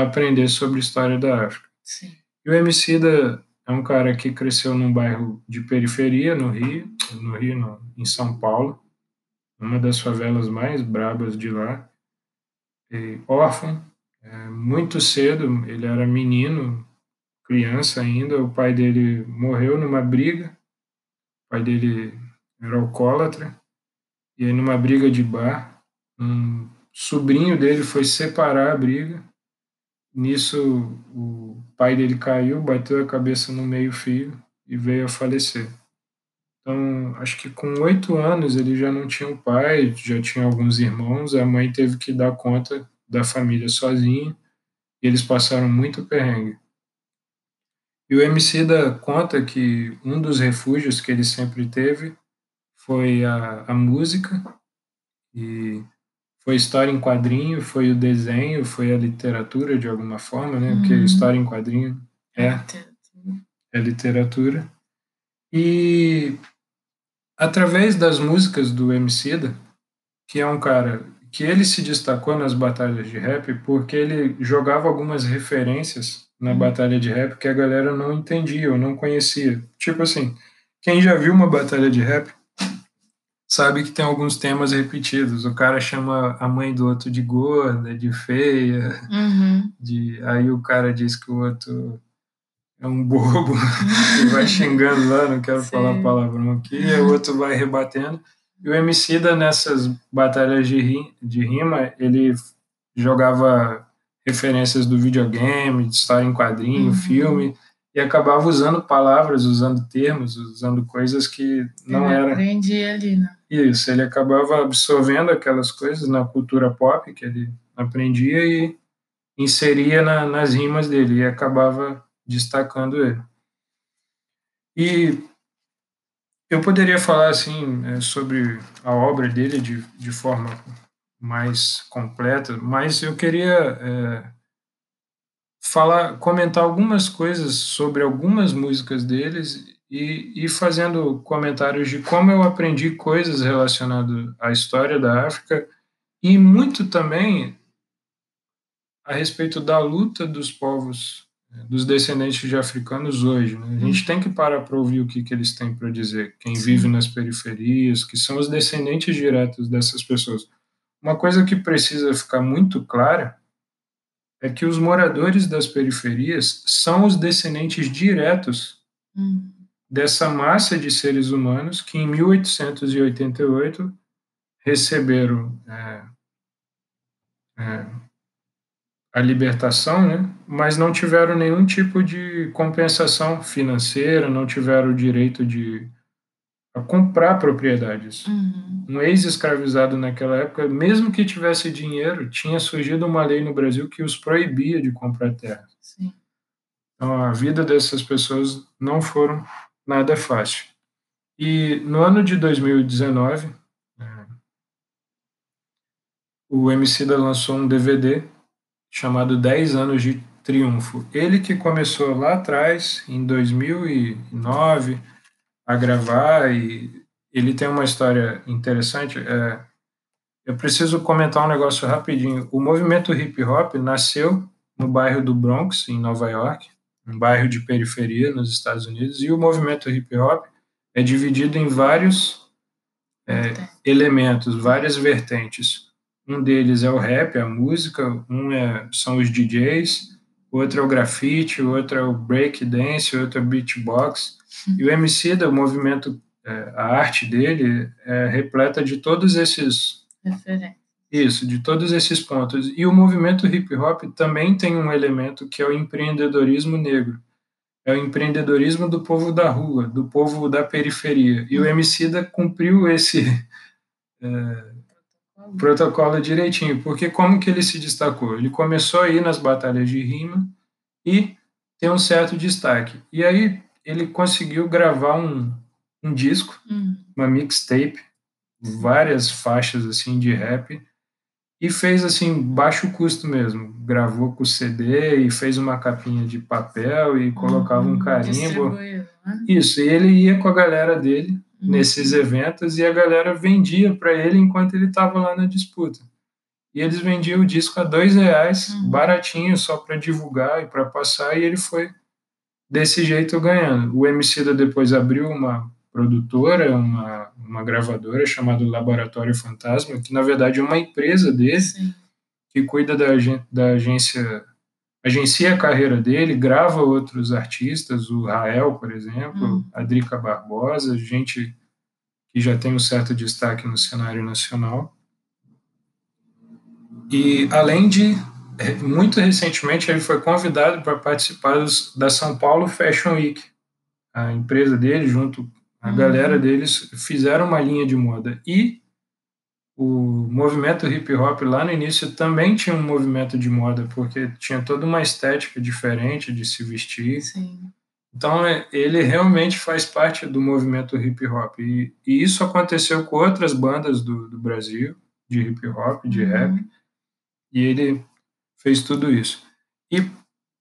aprender sobre história da África. Sim. E o Emicida é um cara que cresceu num bairro de periferia no Rio, no Rio, no, em São Paulo, uma das favelas mais brabas de lá. E órfão, é, muito cedo, ele era menino, criança ainda, o pai dele morreu numa briga, o pai dele era alcoólatra, e aí numa briga de bar, um sobrinho dele foi separar a briga, nisso o pai dele caiu, bateu a cabeça no meio-fio e veio a falecer. Então, acho que com oito anos ele já não tinha o pai, já tinha alguns irmãos, a mãe teve que dar conta da família sozinho e eles passaram muito perrengue. E o Emicida conta que um dos refúgios que ele sempre teve foi a, a música e foi história em quadrinho, foi o desenho, foi a literatura de alguma forma, né? Uhum. Porque história em quadrinho é, é literatura. E através das músicas do Emicida, que é um cara que ele se destacou nas batalhas de rap porque ele jogava algumas referências na uhum. batalha de rap que a galera não entendia ou não conhecia. Tipo assim, quem já viu uma batalha de rap sabe que tem alguns temas repetidos. O cara chama a mãe do outro de gorda, de feia, uhum. de aí o cara diz que o outro é um bobo e vai xingando lá, não quero Sim. falar palavrão aqui, e o outro vai rebatendo. E o Emicida, nessas batalhas de, ri, de rima, ele jogava referências do videogame, de história em quadrinho, uhum. filme, e acabava usando palavras, usando termos, usando coisas que não era. Aprendia ali, né? Isso, ele acabava absorvendo aquelas coisas na cultura pop que ele aprendia e inseria na, nas rimas dele e acabava destacando ele. E eu poderia falar assim é, sobre a obra dele de, de forma mais completa, mas eu queria é, falar, comentar algumas coisas sobre algumas músicas deles e, e fazendo comentários de como eu aprendi coisas relacionadas à história da África e muito também a respeito da luta dos povos, dos descendentes de africanos hoje. Né? A gente tem que parar para ouvir o que, que eles têm para dizer, quem vive nas periferias, que são os descendentes diretos dessas pessoas. Uma coisa que precisa ficar muito clara é que os moradores das periferias são os descendentes diretos hum. dessa massa de seres humanos que em 1888 receberam é, é, a libertação, né? mas não tiveram nenhum tipo de compensação financeira, não tiveram o direito de comprar propriedades. Uhum. Um ex-escravizado naquela época, mesmo que tivesse dinheiro, tinha surgido uma lei no Brasil que os proibia de comprar terra. Sim. Então a vida dessas pessoas não foram nada fácil. E no ano de 2019, é, o Emicida lançou um DVD chamado 10 anos de triunfo. Ele que começou lá atrás, em 2009, a gravar e ele tem uma história interessante. É, eu preciso comentar um negócio rapidinho. O movimento hip hop nasceu no bairro do Bronx, em Nova York, um bairro de periferia nos Estados Unidos, e o movimento hip hop é dividido em vários é, elementos, várias vertentes. Um deles é o rap, a música, um é, são os DJs, outro é o grafite, outro é o break dance, outro é o beatbox. E o MC, o movimento, é, a arte dele é repleta de todos esses. Isso, de todos esses pontos. E o movimento hip hop também tem um elemento que é o empreendedorismo negro. É o empreendedorismo do povo da rua, do povo da periferia. E o Emicida cumpriu esse é, protocolo direitinho, porque como que ele se destacou? Ele começou a ir nas batalhas de rima e tem um certo destaque. E aí ele conseguiu gravar um, um disco, uhum. uma mixtape, várias faixas assim de rap e fez assim baixo custo mesmo. Gravou com CD e fez uma capinha de papel e colocava uhum, um carimbo. Né? Isso, e ele ia com a galera dele uhum. nesses eventos e a galera vendia para ele enquanto ele estava lá na disputa. E eles vendiam o disco a dois reais, uhum. baratinho, só para divulgar e para passar, e ele foi desse jeito ganhando. O Emicida depois abriu uma produtora, uma, uma gravadora chamada Laboratório Fantasma, que na verdade é uma empresa dele Sim. que cuida da, da agência, agencia a carreira dele, grava outros artistas, o Rael, por exemplo, hum. a Drica Barbosa, gente que já tem um certo destaque no cenário nacional. E além de muito recentemente ele foi convidado para participar dos, da São Paulo Fashion Week. A empresa dele, junto a uhum. galera deles, fizeram uma linha de moda. E o movimento hip hop lá no início também tinha um movimento de moda, porque tinha toda uma estética diferente de se vestir. Sim. Então é, ele realmente faz parte do movimento hip hop. E, e isso aconteceu com outras bandas do, do Brasil, de hip hop, de uhum. rap. E ele fez tudo isso. E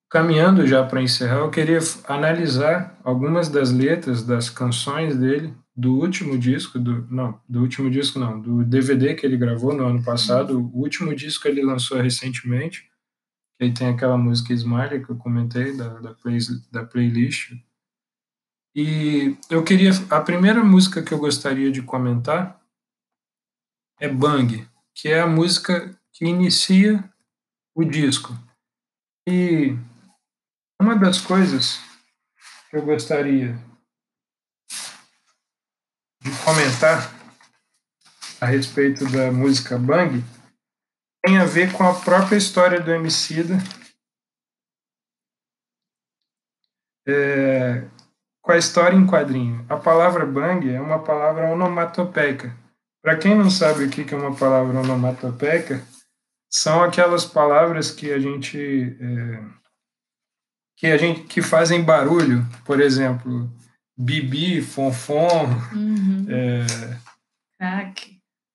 caminhando já para encerrar, eu queria analisar algumas das letras das canções dele do último disco, do não, do último disco não, do DVD que ele gravou no ano passado. O último disco ele lançou recentemente, que aí tem aquela música Smiley que eu comentei da, da, play, da playlist. E eu queria a primeira música que eu gostaria de comentar é Bang, que é a música que inicia o disco. E uma das coisas que eu gostaria de comentar a respeito da música Bang tem a ver com a própria história do Emicida, é, com a história em quadrinho. A palavra Bang é uma palavra onomatopeica. Para quem não sabe o que é uma palavra onomatopeica, são aquelas palavras que a gente é, que a gente que fazem barulho, por exemplo, bibi, fonfon, uhum. é,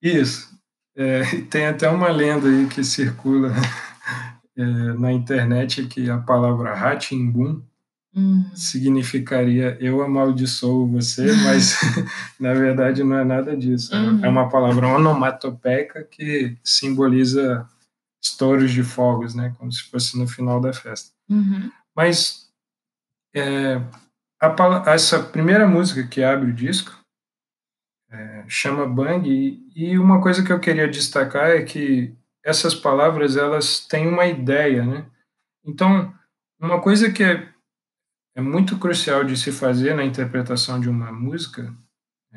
Isso. É, tem até uma lenda aí que circula é, na internet que a palavra Ratimbum Uhum. significaria eu amaldiçoo você, mas na verdade não é nada disso. Uhum. É uma palavra onomatopeica que simboliza estouros de fogos, né? Como se fosse no final da festa. Uhum. Mas é, a, essa primeira música que abre o disco é, chama Bang e, e uma coisa que eu queria destacar é que essas palavras elas têm uma ideia, né? Então, uma coisa que é, é muito crucial de se fazer na interpretação de uma música,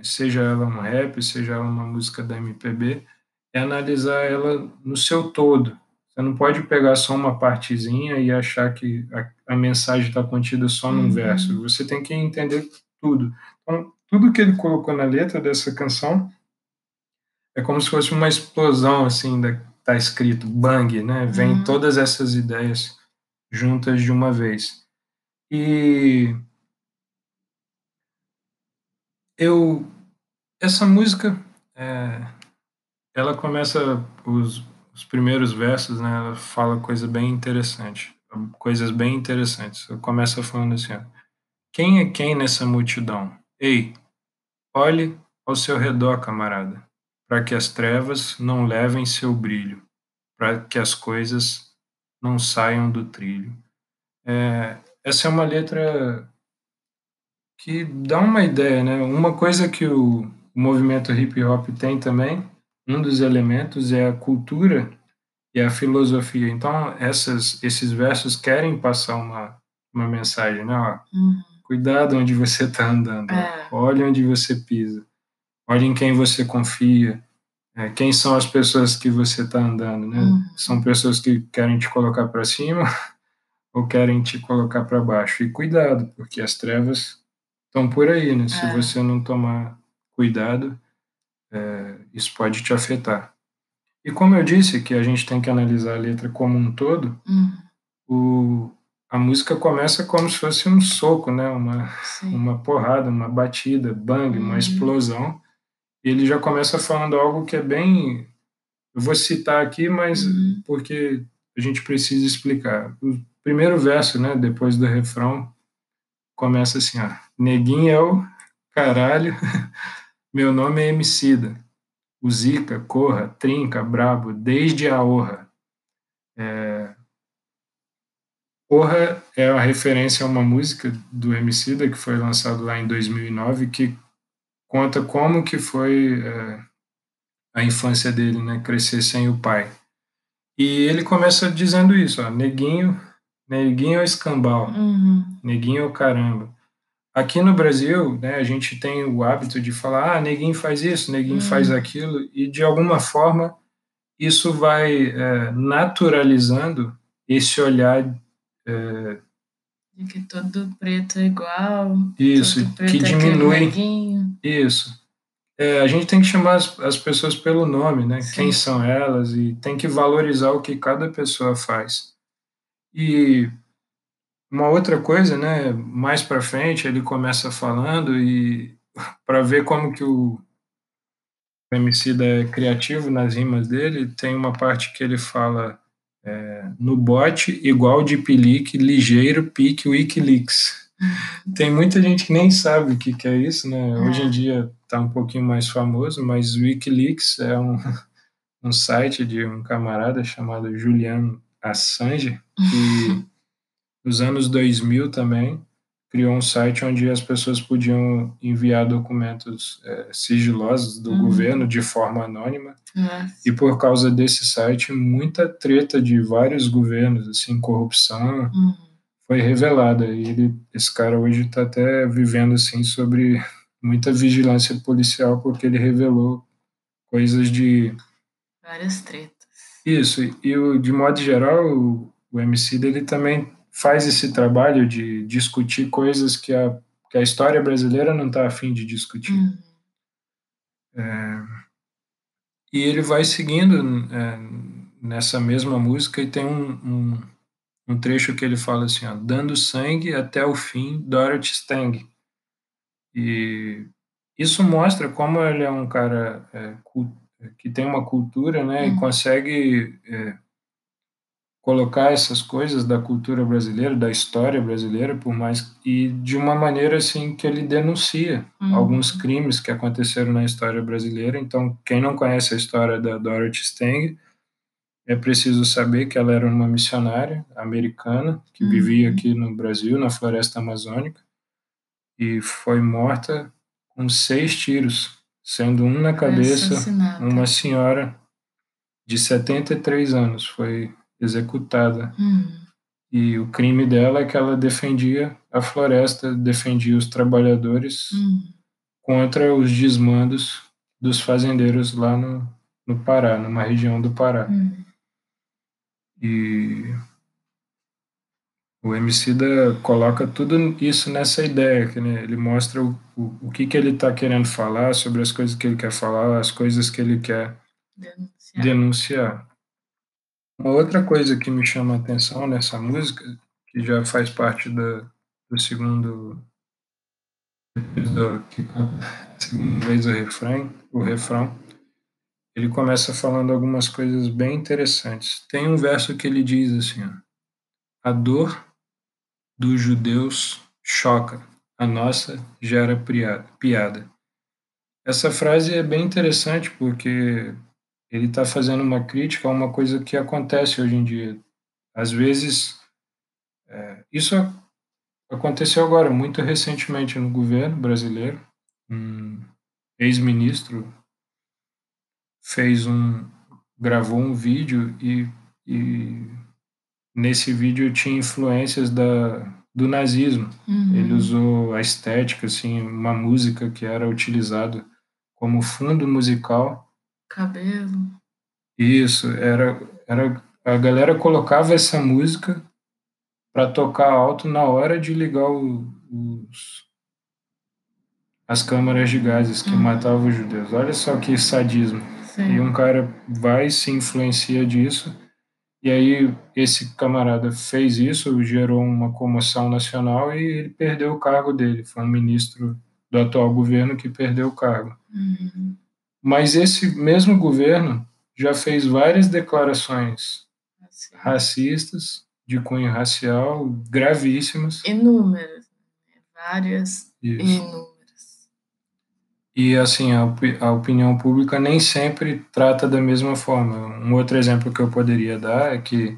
seja ela um rap, seja ela uma música da MPB, é analisar ela no seu todo. Você não pode pegar só uma partezinha e achar que a, a mensagem está contida só num Uhum. verso. Você tem que entender tudo. Então, tudo que ele colocou na letra dessa canção é como se fosse uma explosão, assim, da, tá escrito bang, né? Vem Uhum. todas essas ideias juntas de uma vez. E eu essa música é, ela começa os, os primeiros versos, né? Ela fala coisa bem interessante, coisas bem interessantes. Começa falando assim: ó, quem é quem nessa multidão? Ei, olhe ao seu redor, camarada, para que as trevas não levem seu brilho, para que as coisas não saiam do trilho. É, essa é uma letra que dá uma ideia, né? Uma coisa que o, movimento hip hop tem também, um dos elementos é a cultura e a filosofia. Então, essas, esses versos querem passar uma, uma mensagem, né? Ó, Uhum. cuidado onde você está andando, É. olhe onde você pisa, olhe em quem você confia, é, quem são as pessoas que você está andando, né? Uhum. São pessoas que querem te colocar para cima ou querem te colocar para baixo. E cuidado, porque as trevas estão por aí, né? Se É. você não tomar cuidado, é, isso pode te afetar. E como eu disse que a gente tem que analisar a letra como um todo, Uhum. o, a música começa como se fosse um soco, né? Uma, Sim. uma porrada, uma batida, bang, uma Uhum. explosão. E ele já começa falando algo que é bem. Eu vou citar aqui, mas Uhum. porque a gente precisa explicar. O primeiro verso, né, depois do refrão, começa assim: ó, Neguinho é o caralho, meu nome é Emicida. O Zica, corra, trinca, brabo, desde a honra. É... Porra é a referência a uma música do Emicida que foi lançado lá em 2009 que conta como que foi é, a infância dele, né, crescer sem o pai. E ele começa dizendo isso, ó, neguinho, neguinho é escambau, Uhum. neguinho é o caramba. Aqui no Brasil, né, a gente tem o hábito de falar, ah, neguinho faz isso, neguinho Uhum. faz aquilo, e de alguma forma isso vai é, naturalizando esse olhar é, De que todo preto é igual. Isso, que é diminui. neguinho. Isso. É, a gente tem que chamar as, as pessoas pelo nome, né? Sim. Quem são elas e tem que valorizar o que cada pessoa faz. E uma outra coisa, né? Mais para frente ele começa falando e para ver como que o Emicida é criativo nas rimas dele, tem uma parte que ele fala é, no bote igual de pelique, ligeiro, pique, Wikileaks. Tem muita gente que nem sabe o que, que é isso, né? Hoje em dia está um pouquinho mais famoso, mas o Wikileaks é um, um site de um camarada chamado Julian Assange, que nos anos 2000 também criou um site onde as pessoas podiam enviar documentos é, sigilosos do Uhum. governo de forma anônima. Nossa. E por causa desse site, muita treta de vários governos, assim, corrupção, Uhum. foi revelada. E ele, esse cara hoje está até vivendo assim sobre muita vigilância policial porque ele revelou coisas de Várias tretas. isso. E o, de modo geral, o, o MC dele também faz esse trabalho de discutir coisas que a, que a história brasileira não está afim de discutir. Uhum. É, e ele vai seguindo é, nessa mesma música e tem um, um, um, trecho que ele fala assim, ó, dando sangue até o fim, Dorothy Stang. E isso mostra como ele é um cara é, que tem uma cultura, né, Uhum. e consegue é, colocar essas coisas da cultura brasileira, da história brasileira, por mais e de uma maneira assim que ele denuncia uhum. alguns crimes que aconteceram na história brasileira. Então, quem não conhece a história da Dorothy Stang, é preciso saber que ela era uma missionária americana que uhum. vivia aqui no Brasil, na floresta amazônica, e foi morta com seis tiros, sendo um na cabeça, uma senhora de 73 anos foi executada. Hum. E o crime dela é que ela defendia a floresta, defendia os trabalhadores hum. contra os desmandos dos fazendeiros lá no, no Pará, numa região do Pará. Hum. E o Emicida coloca tudo isso nessa ideia, que né, ele mostra o, o, o que, que ele está querendo falar, sobre as coisas que ele quer falar, as coisas que ele quer denunciar. denunciar. Uma outra coisa que me chama a atenção nessa música, que já faz parte da, do segundo do, que, segunda vez o refrão, o refrão, ele começa falando algumas coisas bem interessantes. Tem um verso que ele diz assim: ó, a dor dos judeus choca, a nossa gera piada. Essa frase é bem interessante porque ele está fazendo uma crítica a uma coisa que acontece hoje em dia. Às vezes, é, isso aconteceu agora, muito recentemente no governo brasileiro. Um ex-ministro fez um, gravou um vídeo e, e nesse vídeo tinha influências da, do nazismo. Uhum. Ele usou a estética, assim, uma música que era utilizada como fundo musical Cabelo. Isso, era, era a galera colocava essa música para tocar alto na hora de ligar o, os, as câmaras de gases que uhum. matavam os judeus. Olha só que sadismo. Sim. E um cara vai se influencia disso. E aí esse camarada fez isso, gerou uma comoção nacional e ele perdeu o cargo dele. Foi um ministro do atual governo que perdeu o cargo. Uhum. Mas esse mesmo governo já fez várias declarações racistas, de cunho racial, gravíssimas. Inúmeras. Né? Várias Isso. inúmeras. E, assim, a, a opinião pública nem sempre trata da mesma forma. Um outro exemplo que eu poderia dar é que,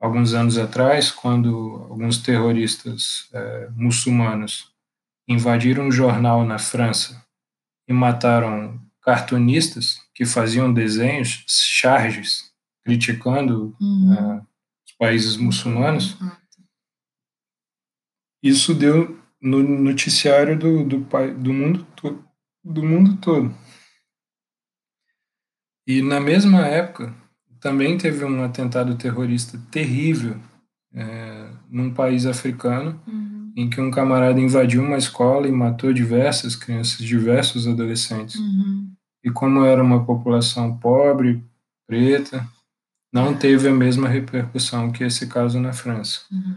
alguns anos atrás, quando alguns terroristas é, muçulmanos invadiram um jornal na França e mataram cartunistas que faziam desenhos, charges, criticando uhum. uh, os países muçulmanos. Isso deu no noticiário do, do, do, mundo, do mundo todo. E na mesma época, também teve um atentado terrorista terrível é, num país africano, uhum. em que um camarada invadiu uma escola e matou diversas crianças, diversos adolescentes. Uhum. E como era uma população pobre, preta, não teve a mesma repercussão que esse caso na França. Uhum.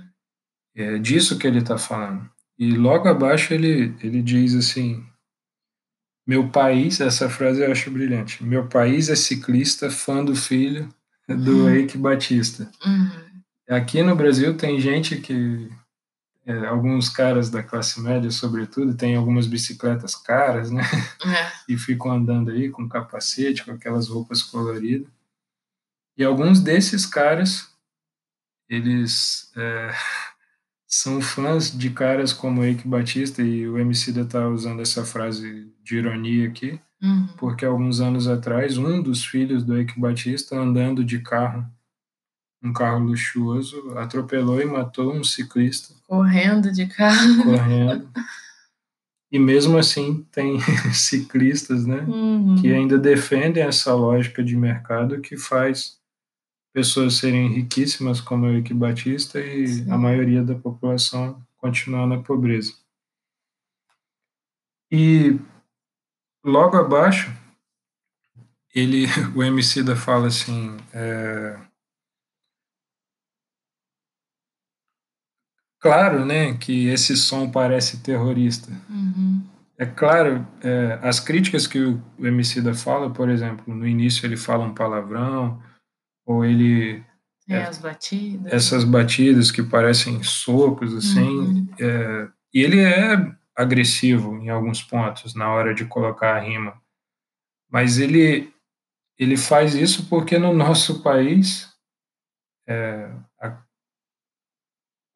É disso que ele está falando. E logo abaixo ele, ele diz assim: Meu país, essa frase eu acho brilhante. Meu país é ciclista, fã do filho do uhum. Eike Batista. Uhum. Aqui no Brasil tem gente que é, alguns caras da classe média, sobretudo, têm algumas bicicletas caras, né? É. E ficam andando aí com capacete, com aquelas roupas coloridas. E alguns desses caras, eles é, são fãs de caras como Eike Batista, e o MC da tá usando essa frase de ironia aqui, uhum. porque alguns anos atrás, um dos filhos do Eike Batista, andando de carro um carro luxuoso, atropelou e matou um ciclista. Correndo de carro. Correndo. E mesmo assim tem ciclistas, né, uhum. que ainda defendem essa lógica de mercado que faz pessoas serem riquíssimas como o Eike Batista e Sim. a maioria da população continuar na pobreza. E logo abaixo ele, o MC da fala assim, é, claro, né, que esse som parece terrorista. Uhum. É claro, é, as críticas que o, MC da fala, por exemplo, no início ele fala um palavrão, ou ele É, as batidas. Essas batidas que parecem socos, assim. Uhum. É, e ele é agressivo em alguns pontos na hora de colocar a rima. Mas ele, ele faz isso porque no nosso país é,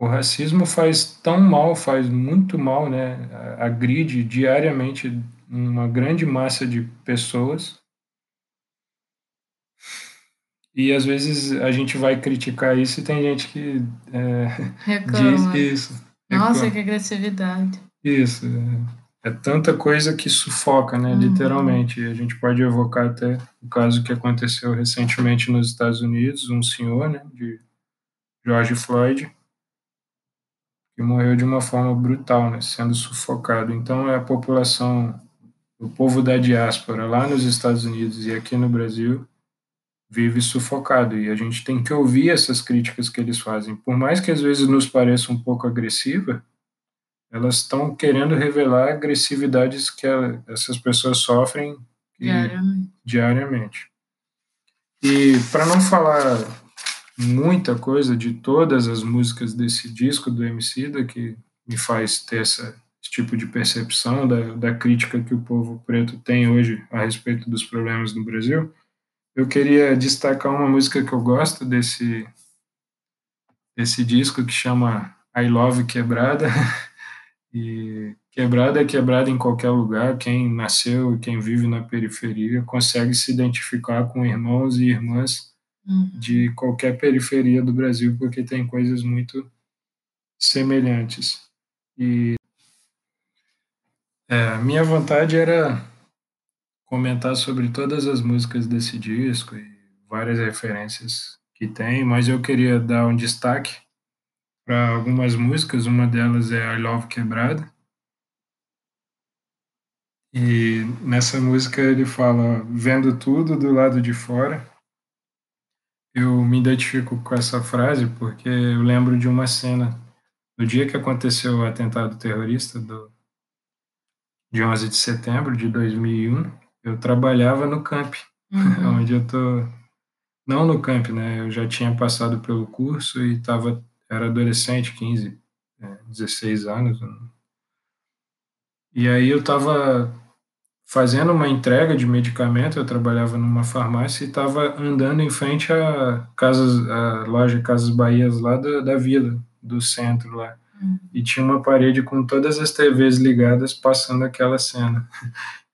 o racismo faz tão mal, faz muito mal, né? Agride diariamente uma grande massa de pessoas. E às vezes a gente vai criticar isso e tem gente que é, diz isso. Nossa, que agressividade. Isso. É, é, tanta coisa que sufoca, né? Uhum. Literalmente. A gente pode evocar até o caso que aconteceu recentemente nos Estados Unidos, um senhor, né? De George Floyd, que morreu de uma forma brutal, né? Sendo sufocado. Então é a população o povo da diáspora lá nos Estados Unidos e aqui no Brasil vive sufocado e a gente tem que ouvir essas críticas que eles fazem. Por mais que às vezes nos pareça um pouco agressiva, elas estão querendo revelar agressividades que essas pessoas sofrem diariamente. diariamente. E para não falar muita coisa de todas as músicas desse disco do MC da que me faz ter essa esse tipo de percepção da, da crítica que o povo preto tem hoje a respeito dos problemas no Brasil, eu queria destacar uma música que eu gosto desse, desse disco que chama I Love Quebrada. E quebrada é quebrada em qualquer lugar. Quem nasceu e quem vive na periferia consegue se identificar com irmãos e irmãs uhum. de qualquer periferia do Brasil, porque tem coisas muito semelhantes. E é, minha vontade era comentar sobre todas as músicas desse disco e várias referências que tem, mas eu queria dar um destaque para algumas músicas. Uma delas é I Love Quebrada. E nessa música ele fala: Vendo tudo do lado de fora. Eu me identifico com essa frase porque eu lembro de uma cena no dia que aconteceu o atentado terrorista do de 11 de setembro de 2001, eu trabalhava no camp, uhum. onde eu tô não no camp, né? Eu já tinha passado pelo curso e tava era adolescente, 15, 16 anos. E aí eu estava fazendo uma entrega de medicamento, eu trabalhava numa farmácia e estava andando em frente à casas, a loja Casas Bahias lá da, da vila, do centro lá. E tinha uma parede com todas as TVs ligadas passando aquela cena.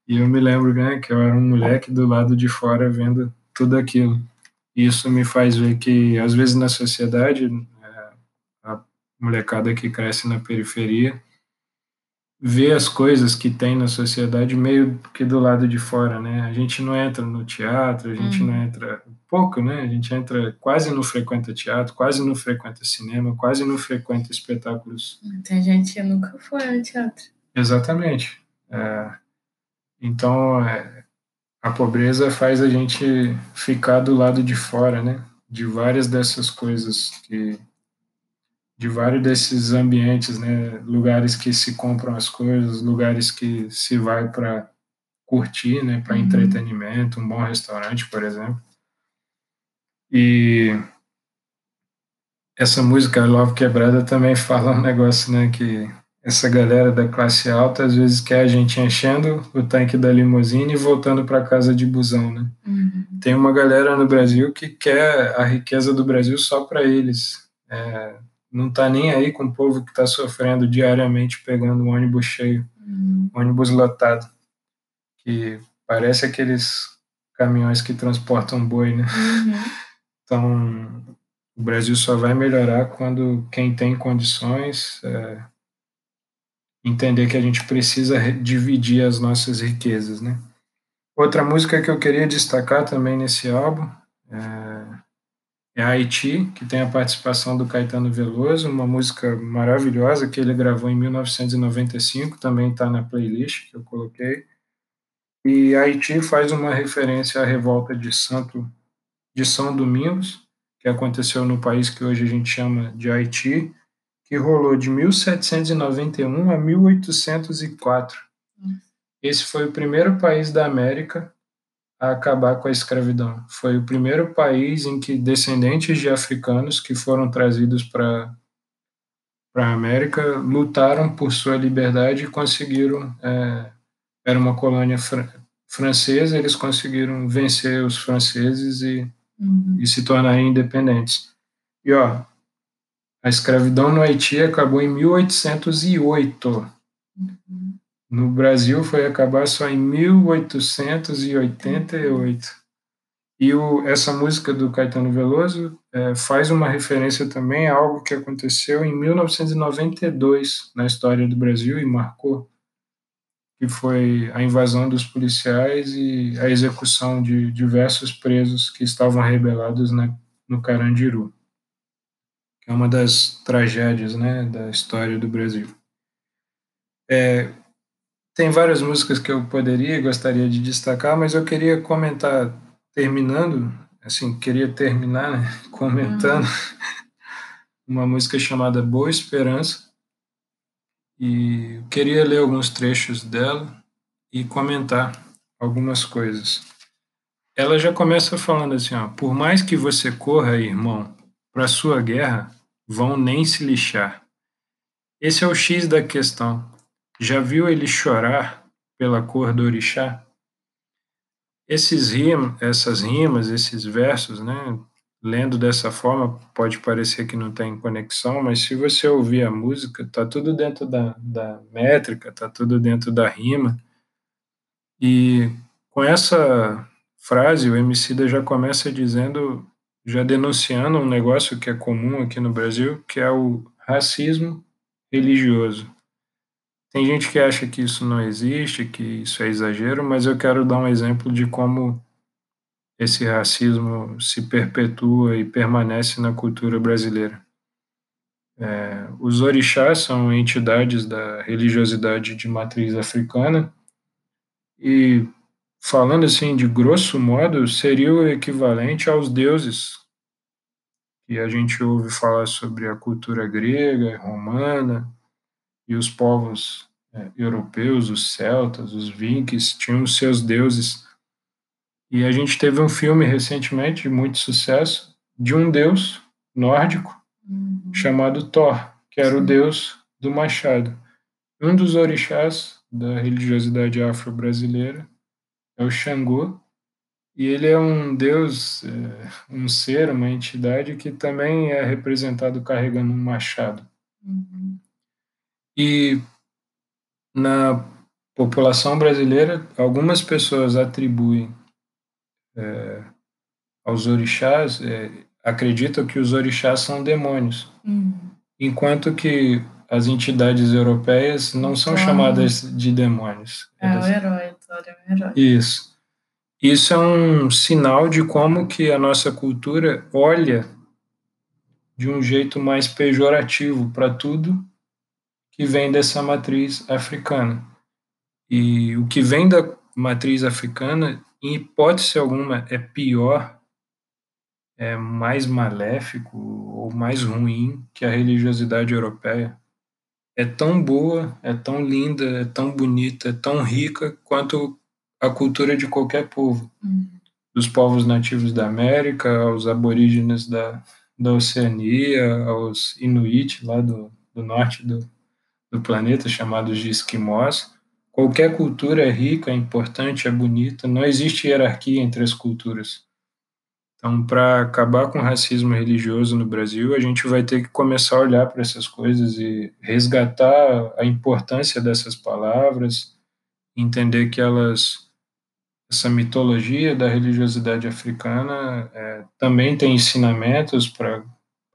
E eu me lembro né, que eu era um moleque do lado de fora vendo tudo aquilo. E isso me faz ver que, às vezes, na sociedade, é, a molecada que cresce na periferia vê as coisas que tem na sociedade meio que do lado de fora, né? A gente não entra no teatro, a gente não entra pouco, né? A gente entra quase não frequenta teatro, quase não frequenta cinema, quase não frequenta espetáculos. Tem gente nunca foi ao teatro. Exatamente. É, então, é, a pobreza faz a gente ficar do lado de fora, né? De várias dessas coisas que de vários desses ambientes, né? Lugares que se compram as coisas, lugares que se vai para curtir, né? Para uhum. entretenimento, um bom restaurante, por exemplo. E essa música Love Quebrada também fala um negócio, né, que essa galera da classe alta às vezes quer a gente enchendo o tanque da limusine e voltando para casa de busão, né? Uhum. Tem uma galera no Brasil que quer a riqueza do Brasil só para eles. É, não tá nem aí com o povo que está sofrendo diariamente pegando um ônibus cheio, uhum. um ônibus lotado, que parece aqueles caminhões que transportam boi, né? Uhum. Então, o Brasil só vai melhorar quando quem tem condições é, entender que a gente precisa dividir as nossas riquezas, né? Outra música que eu queria destacar também nesse álbum é, é Haiti, que tem a participação do Caetano Veloso, uma música maravilhosa que ele gravou em 1995, também está na playlist que eu coloquei. E Haiti faz uma referência à revolta de Santo de São Domingos, que aconteceu no país que hoje a gente chama de Haiti, que rolou de 1791 a 1804. Esse foi o primeiro país da América a acabar com a escravidão. Foi o primeiro país em que descendentes de africanos que foram trazidos para para a América lutaram por sua liberdade e conseguiram é, era uma colônia fr francesa eles conseguiram vencer os franceses e, uhum. e se tornarem independentes e ó a escravidão no Haiti acabou em 1808 uhum. No Brasil foi acabar só em 1888. E o, essa música do Caetano Veloso é, faz uma referência também a algo que aconteceu em 1992 na história do Brasil e marcou, que foi a invasão dos policiais e a execução de diversos presos que estavam rebelados na, no Carandiru, é uma das tragédias né, da história do Brasil. É, tem várias músicas que eu poderia e gostaria de destacar, mas eu queria comentar, terminando, assim, queria terminar né, comentando uhum. uma música chamada Boa Esperança, e queria ler alguns trechos dela e comentar algumas coisas. Ela já começa falando assim, ó, por mais que você corra, irmão, para sua guerra, vão nem se lixar. Esse é o X da questão. Já viu ele chorar pela cor do orixá? Esses rim, essas rimas, esses versos, né, lendo dessa forma, pode parecer que não tem conexão, mas se você ouvir a música, tá tudo dentro da, da métrica, tá tudo dentro da rima. E com essa frase, o Emicida já começa dizendo, já denunciando um negócio que é comum aqui no Brasil, que é o racismo religioso. Tem gente que acha que isso não existe, que isso é exagero, mas eu quero dar um exemplo de como esse racismo se perpetua e permanece na cultura brasileira. É, os orixás são entidades da religiosidade de matriz africana e, falando assim de grosso modo, seria o equivalente aos deuses que a gente ouve falar sobre a cultura grega, romana, e os povos é, europeus, os celtas, os vikings, tinham os seus deuses. E a gente teve um filme recentemente de muito sucesso de um deus nórdico uhum. chamado Thor, que era Sim. o deus do machado. Um dos orixás da religiosidade afro-brasileira é o Xangô, e ele é um deus, é, um ser, uma entidade que também é representado carregando um machado. Uhum. E na população brasileira, algumas pessoas atribuem é, aos orixás, é, acreditam que os orixás são demônios, uhum. enquanto que as entidades europeias não são então, chamadas de demônios. É Elas... o herói, é o herói. Isso. Isso é um sinal de como que a nossa cultura olha de um jeito mais pejorativo para tudo que vem dessa matriz africana. E o que vem da matriz africana, em hipótese alguma, é pior, é mais maléfico ou mais ruim que a religiosidade europeia. É tão boa, é tão linda, é tão bonita, é tão rica quanto a cultura de qualquer povo. Uhum. Dos povos nativos da América, aos aborígenes da, da Oceania, aos Inuit lá do, do norte do, do planeta, chamados de esquimós. Qualquer cultura é rica, é importante, é bonita, não existe hierarquia entre as culturas. Então, para acabar com o racismo religioso no Brasil, a gente vai ter que começar a olhar para essas coisas e resgatar a importância dessas palavras, entender que elas, essa mitologia da religiosidade africana é, também tem ensinamentos para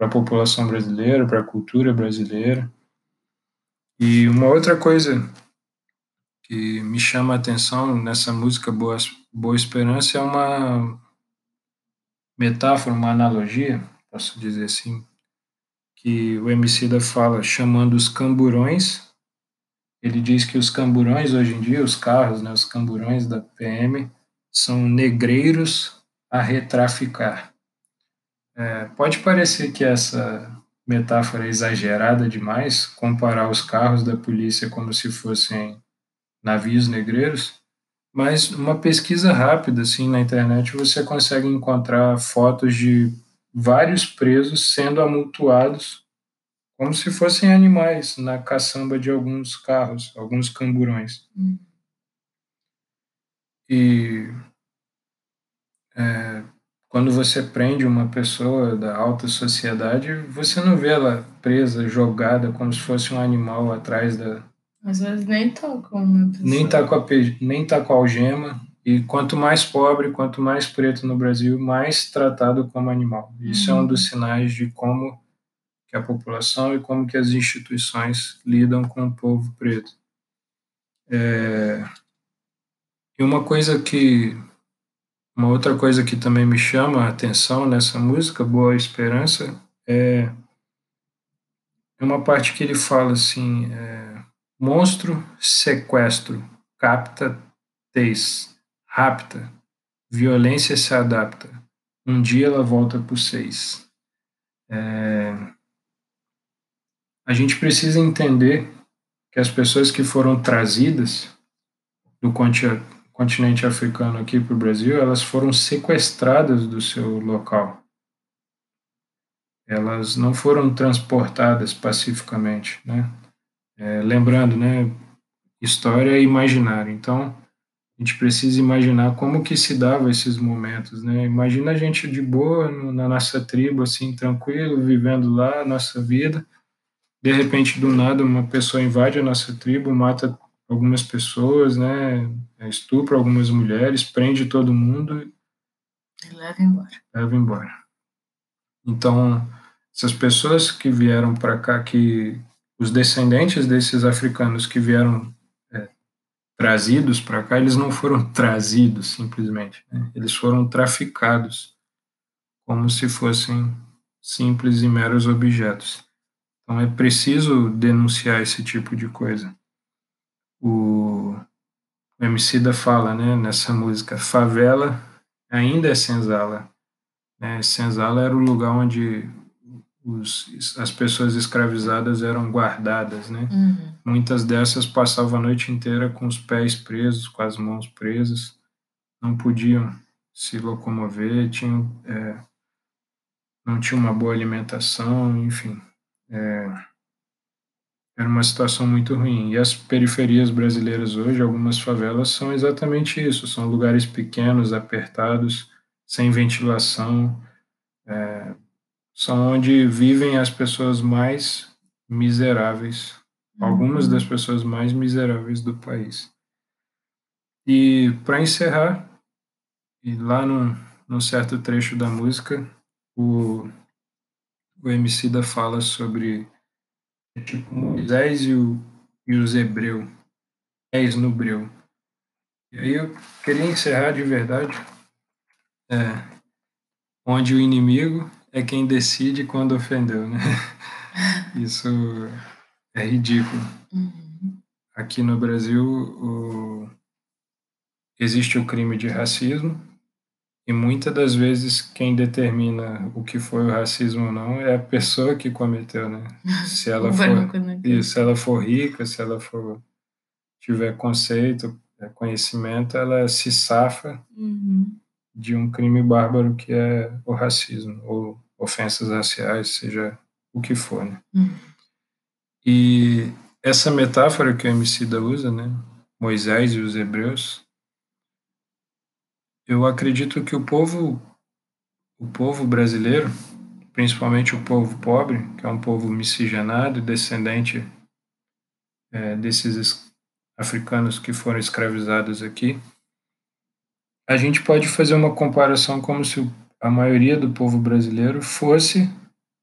a população brasileira, para a cultura brasileira. E uma outra coisa que me chama a atenção nessa música Boa, Boa Esperança é uma metáfora, uma analogia, posso dizer assim, que o Emicida fala chamando os camburões. Ele diz que os camburões hoje em dia, os carros, né, os camburões da PM, são negreiros a retraficar. É, pode parecer que essa metáfora exagerada demais comparar os carros da polícia como se fossem navios negreiros, Mas uma pesquisa rápida assim na internet você consegue encontrar fotos de vários presos sendo amultuados como se fossem animais na caçamba de alguns carros, alguns camburões. Hum. E é, quando você prende uma pessoa da alta sociedade, você não vê ela presa, jogada, como se fosse um animal atrás da. Às vezes nem tá com uma pessoa. Nem tá com a, nem tá com a algema. E quanto mais pobre, quanto mais preto no Brasil, mais tratado como animal. Isso uhum. é um uhum. dos sinais de como que a população e como que as instituições lidam com o povo preto. É... E uma coisa que uma outra coisa que também me chama a atenção nessa música, Boa Esperança, é, é uma parte que ele fala assim: é, monstro, sequestro, capta, tez, rapta, violência se adapta, um dia ela volta por seis. É, a gente precisa entender que as pessoas que foram trazidas do continente continente africano aqui para o Brasil, elas foram sequestradas do seu local. Elas não foram transportadas pacificamente, né? É, lembrando, né? História é imaginário. Então, a gente precisa imaginar como que se dava esses momentos, né? Imagina a gente de boa na nossa tribo, assim, tranquilo, vivendo lá a nossa vida. De repente, do nada, uma pessoa invade a nossa tribo, mata algumas pessoas, né? Estupra algumas mulheres, prende todo mundo e leva embora. Leva embora. Então, essas pessoas que vieram para cá, que os descendentes desses africanos que vieram é, trazidos para cá, eles não foram trazidos simplesmente, né? eles foram traficados como se fossem simples e meros objetos. Então é preciso denunciar esse tipo de coisa o, o da fala né, nessa música, favela ainda é senzala. Né? Senzala era o lugar onde os, as pessoas escravizadas eram guardadas, né? Uhum. Muitas dessas passavam a noite inteira com os pés presos, com as mãos presas, não podiam se locomover, tinham, é, não tinham uma boa alimentação, enfim. É, era uma situação muito ruim. E as periferias brasileiras hoje, algumas favelas, são exatamente isso: são lugares pequenos, apertados, sem ventilação, é, são onde vivem as pessoas mais miseráveis, uhum. algumas das pessoas mais miseráveis do país. E para encerrar, e lá num, num certo trecho da música, o, o MC da fala sobre tipo Moisés e, o, e os hebreus, Moisés no breu. E aí eu queria encerrar de verdade, é, onde o inimigo é quem decide quando ofendeu, né? Isso é ridículo. Uhum. Aqui no Brasil o, existe o crime de racismo, e muitas das vezes quem determina o que foi o racismo ou não é a pessoa que cometeu, né? Se ela for, e se ela for rica, se ela for tiver conceito, é, conhecimento, ela se safa uhum. de um crime bárbaro que é o racismo ou ofensas raciais, seja o que for, né? Uhum. E essa metáfora que o Emicida usa, né? Moisés e os hebreus, eu acredito que o povo, o povo brasileiro, principalmente o povo pobre, que é um povo miscigenado, descendente é, desses africanos que foram escravizados aqui, a gente pode fazer uma comparação como se a maioria do povo brasileiro fosse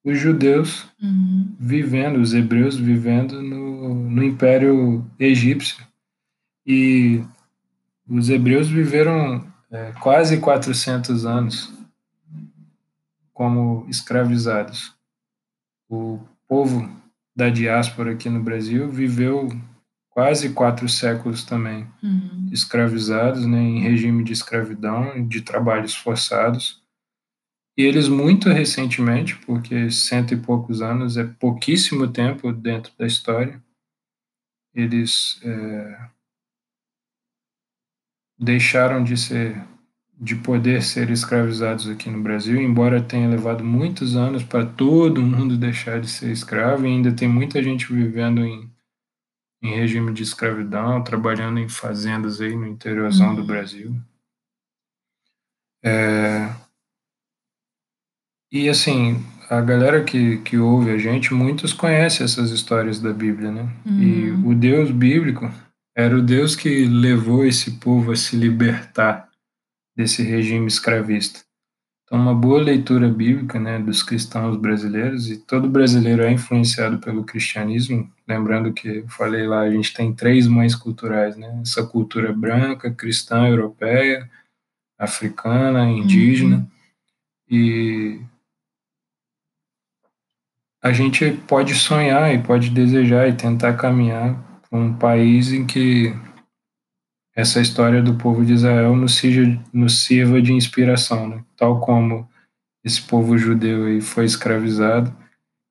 os judeus uhum. vivendo, os hebreus vivendo no, no Império Egípcio. E os hebreus viveram é, quase 400 anos como escravizados. O povo da diáspora aqui no Brasil viveu quase quatro séculos também uhum. escravizados, né, em regime de escravidão, de trabalhos forçados. E eles muito recentemente, porque cento e poucos anos é pouquíssimo tempo dentro da história, eles é, deixaram de ser de poder ser escravizados aqui no Brasil, embora tenha levado muitos anos para todo mundo deixar de ser escravo, e ainda tem muita gente vivendo em, em regime de escravidão, trabalhando em fazendas aí no interiorzão uhum. do Brasil. É... E assim, a galera que, que ouve a gente, muitos conhecem essas histórias da Bíblia, né? Uhum. E o Deus bíblico era o Deus que levou esse povo a se libertar desse regime escravista. Então, uma boa leitura bíblica né, dos cristãos brasileiros, e todo brasileiro é influenciado pelo cristianismo. Lembrando que eu falei lá, a gente tem três mães culturais, né? Essa cultura branca, cristã, europeia, africana, indígena. Uhum. E a gente pode sonhar e pode desejar e tentar caminhar um país em que essa história do povo de Israel nos, nos sirva de inspiração, né? tal como esse povo judeu aí foi escravizado,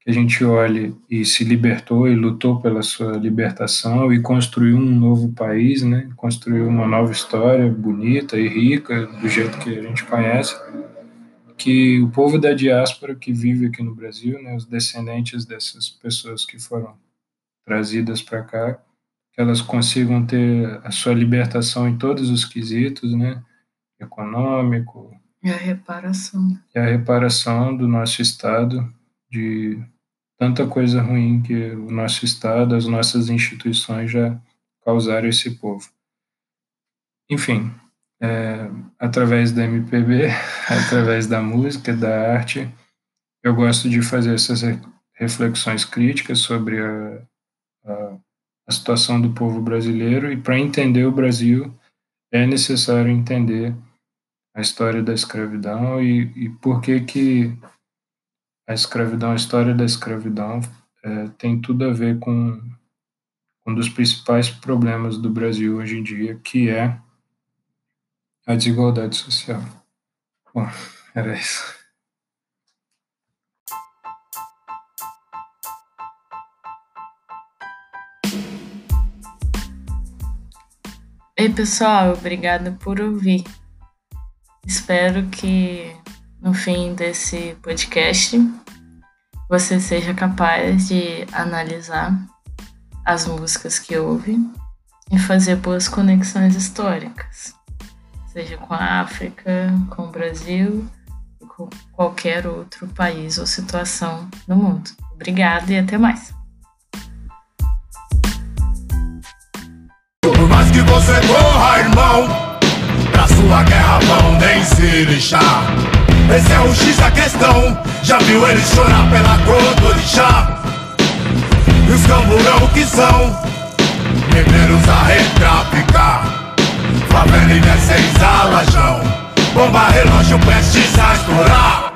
que a gente olhe e se libertou e lutou pela sua libertação e construiu um novo país, né? construiu uma nova história bonita e rica, do jeito que a gente conhece, que o povo da diáspora que vive aqui no Brasil, né, os descendentes dessas pessoas que foram trazidas para cá, que elas consigam ter a sua libertação em todos os quesitos, né, econômico. E a reparação. E a reparação do nosso Estado de tanta coisa ruim que o nosso Estado, as nossas instituições já causaram a esse povo. Enfim, é, através da MPB, através da música, da arte. Eu gosto de fazer essas reflexões críticas sobre a, a, a situação do povo brasileiro e para entender o Brasil é necessário entender a história da escravidão e, e por que que a escravidão, a história da escravidão é, tem tudo a ver com um dos principais problemas do Brasil hoje em dia, que é a desigualdade social. Bom, era isso. Ei, pessoal, obrigada por ouvir. Espero que no fim desse podcast você seja capaz de analisar as músicas que ouve e fazer boas conexões históricas seja com a África, com o Brasil e com qualquer outro país ou situação no mundo. Obrigada e até mais. Que você corra, irmão, pra sua guerra vão nem se lixar. Esse é o X da questão, já viu ele chorar pela cor do orixá? E os camburão que são, guerreiros a retraficar. Favela e seis alajão Bomba relógio prestes a estourar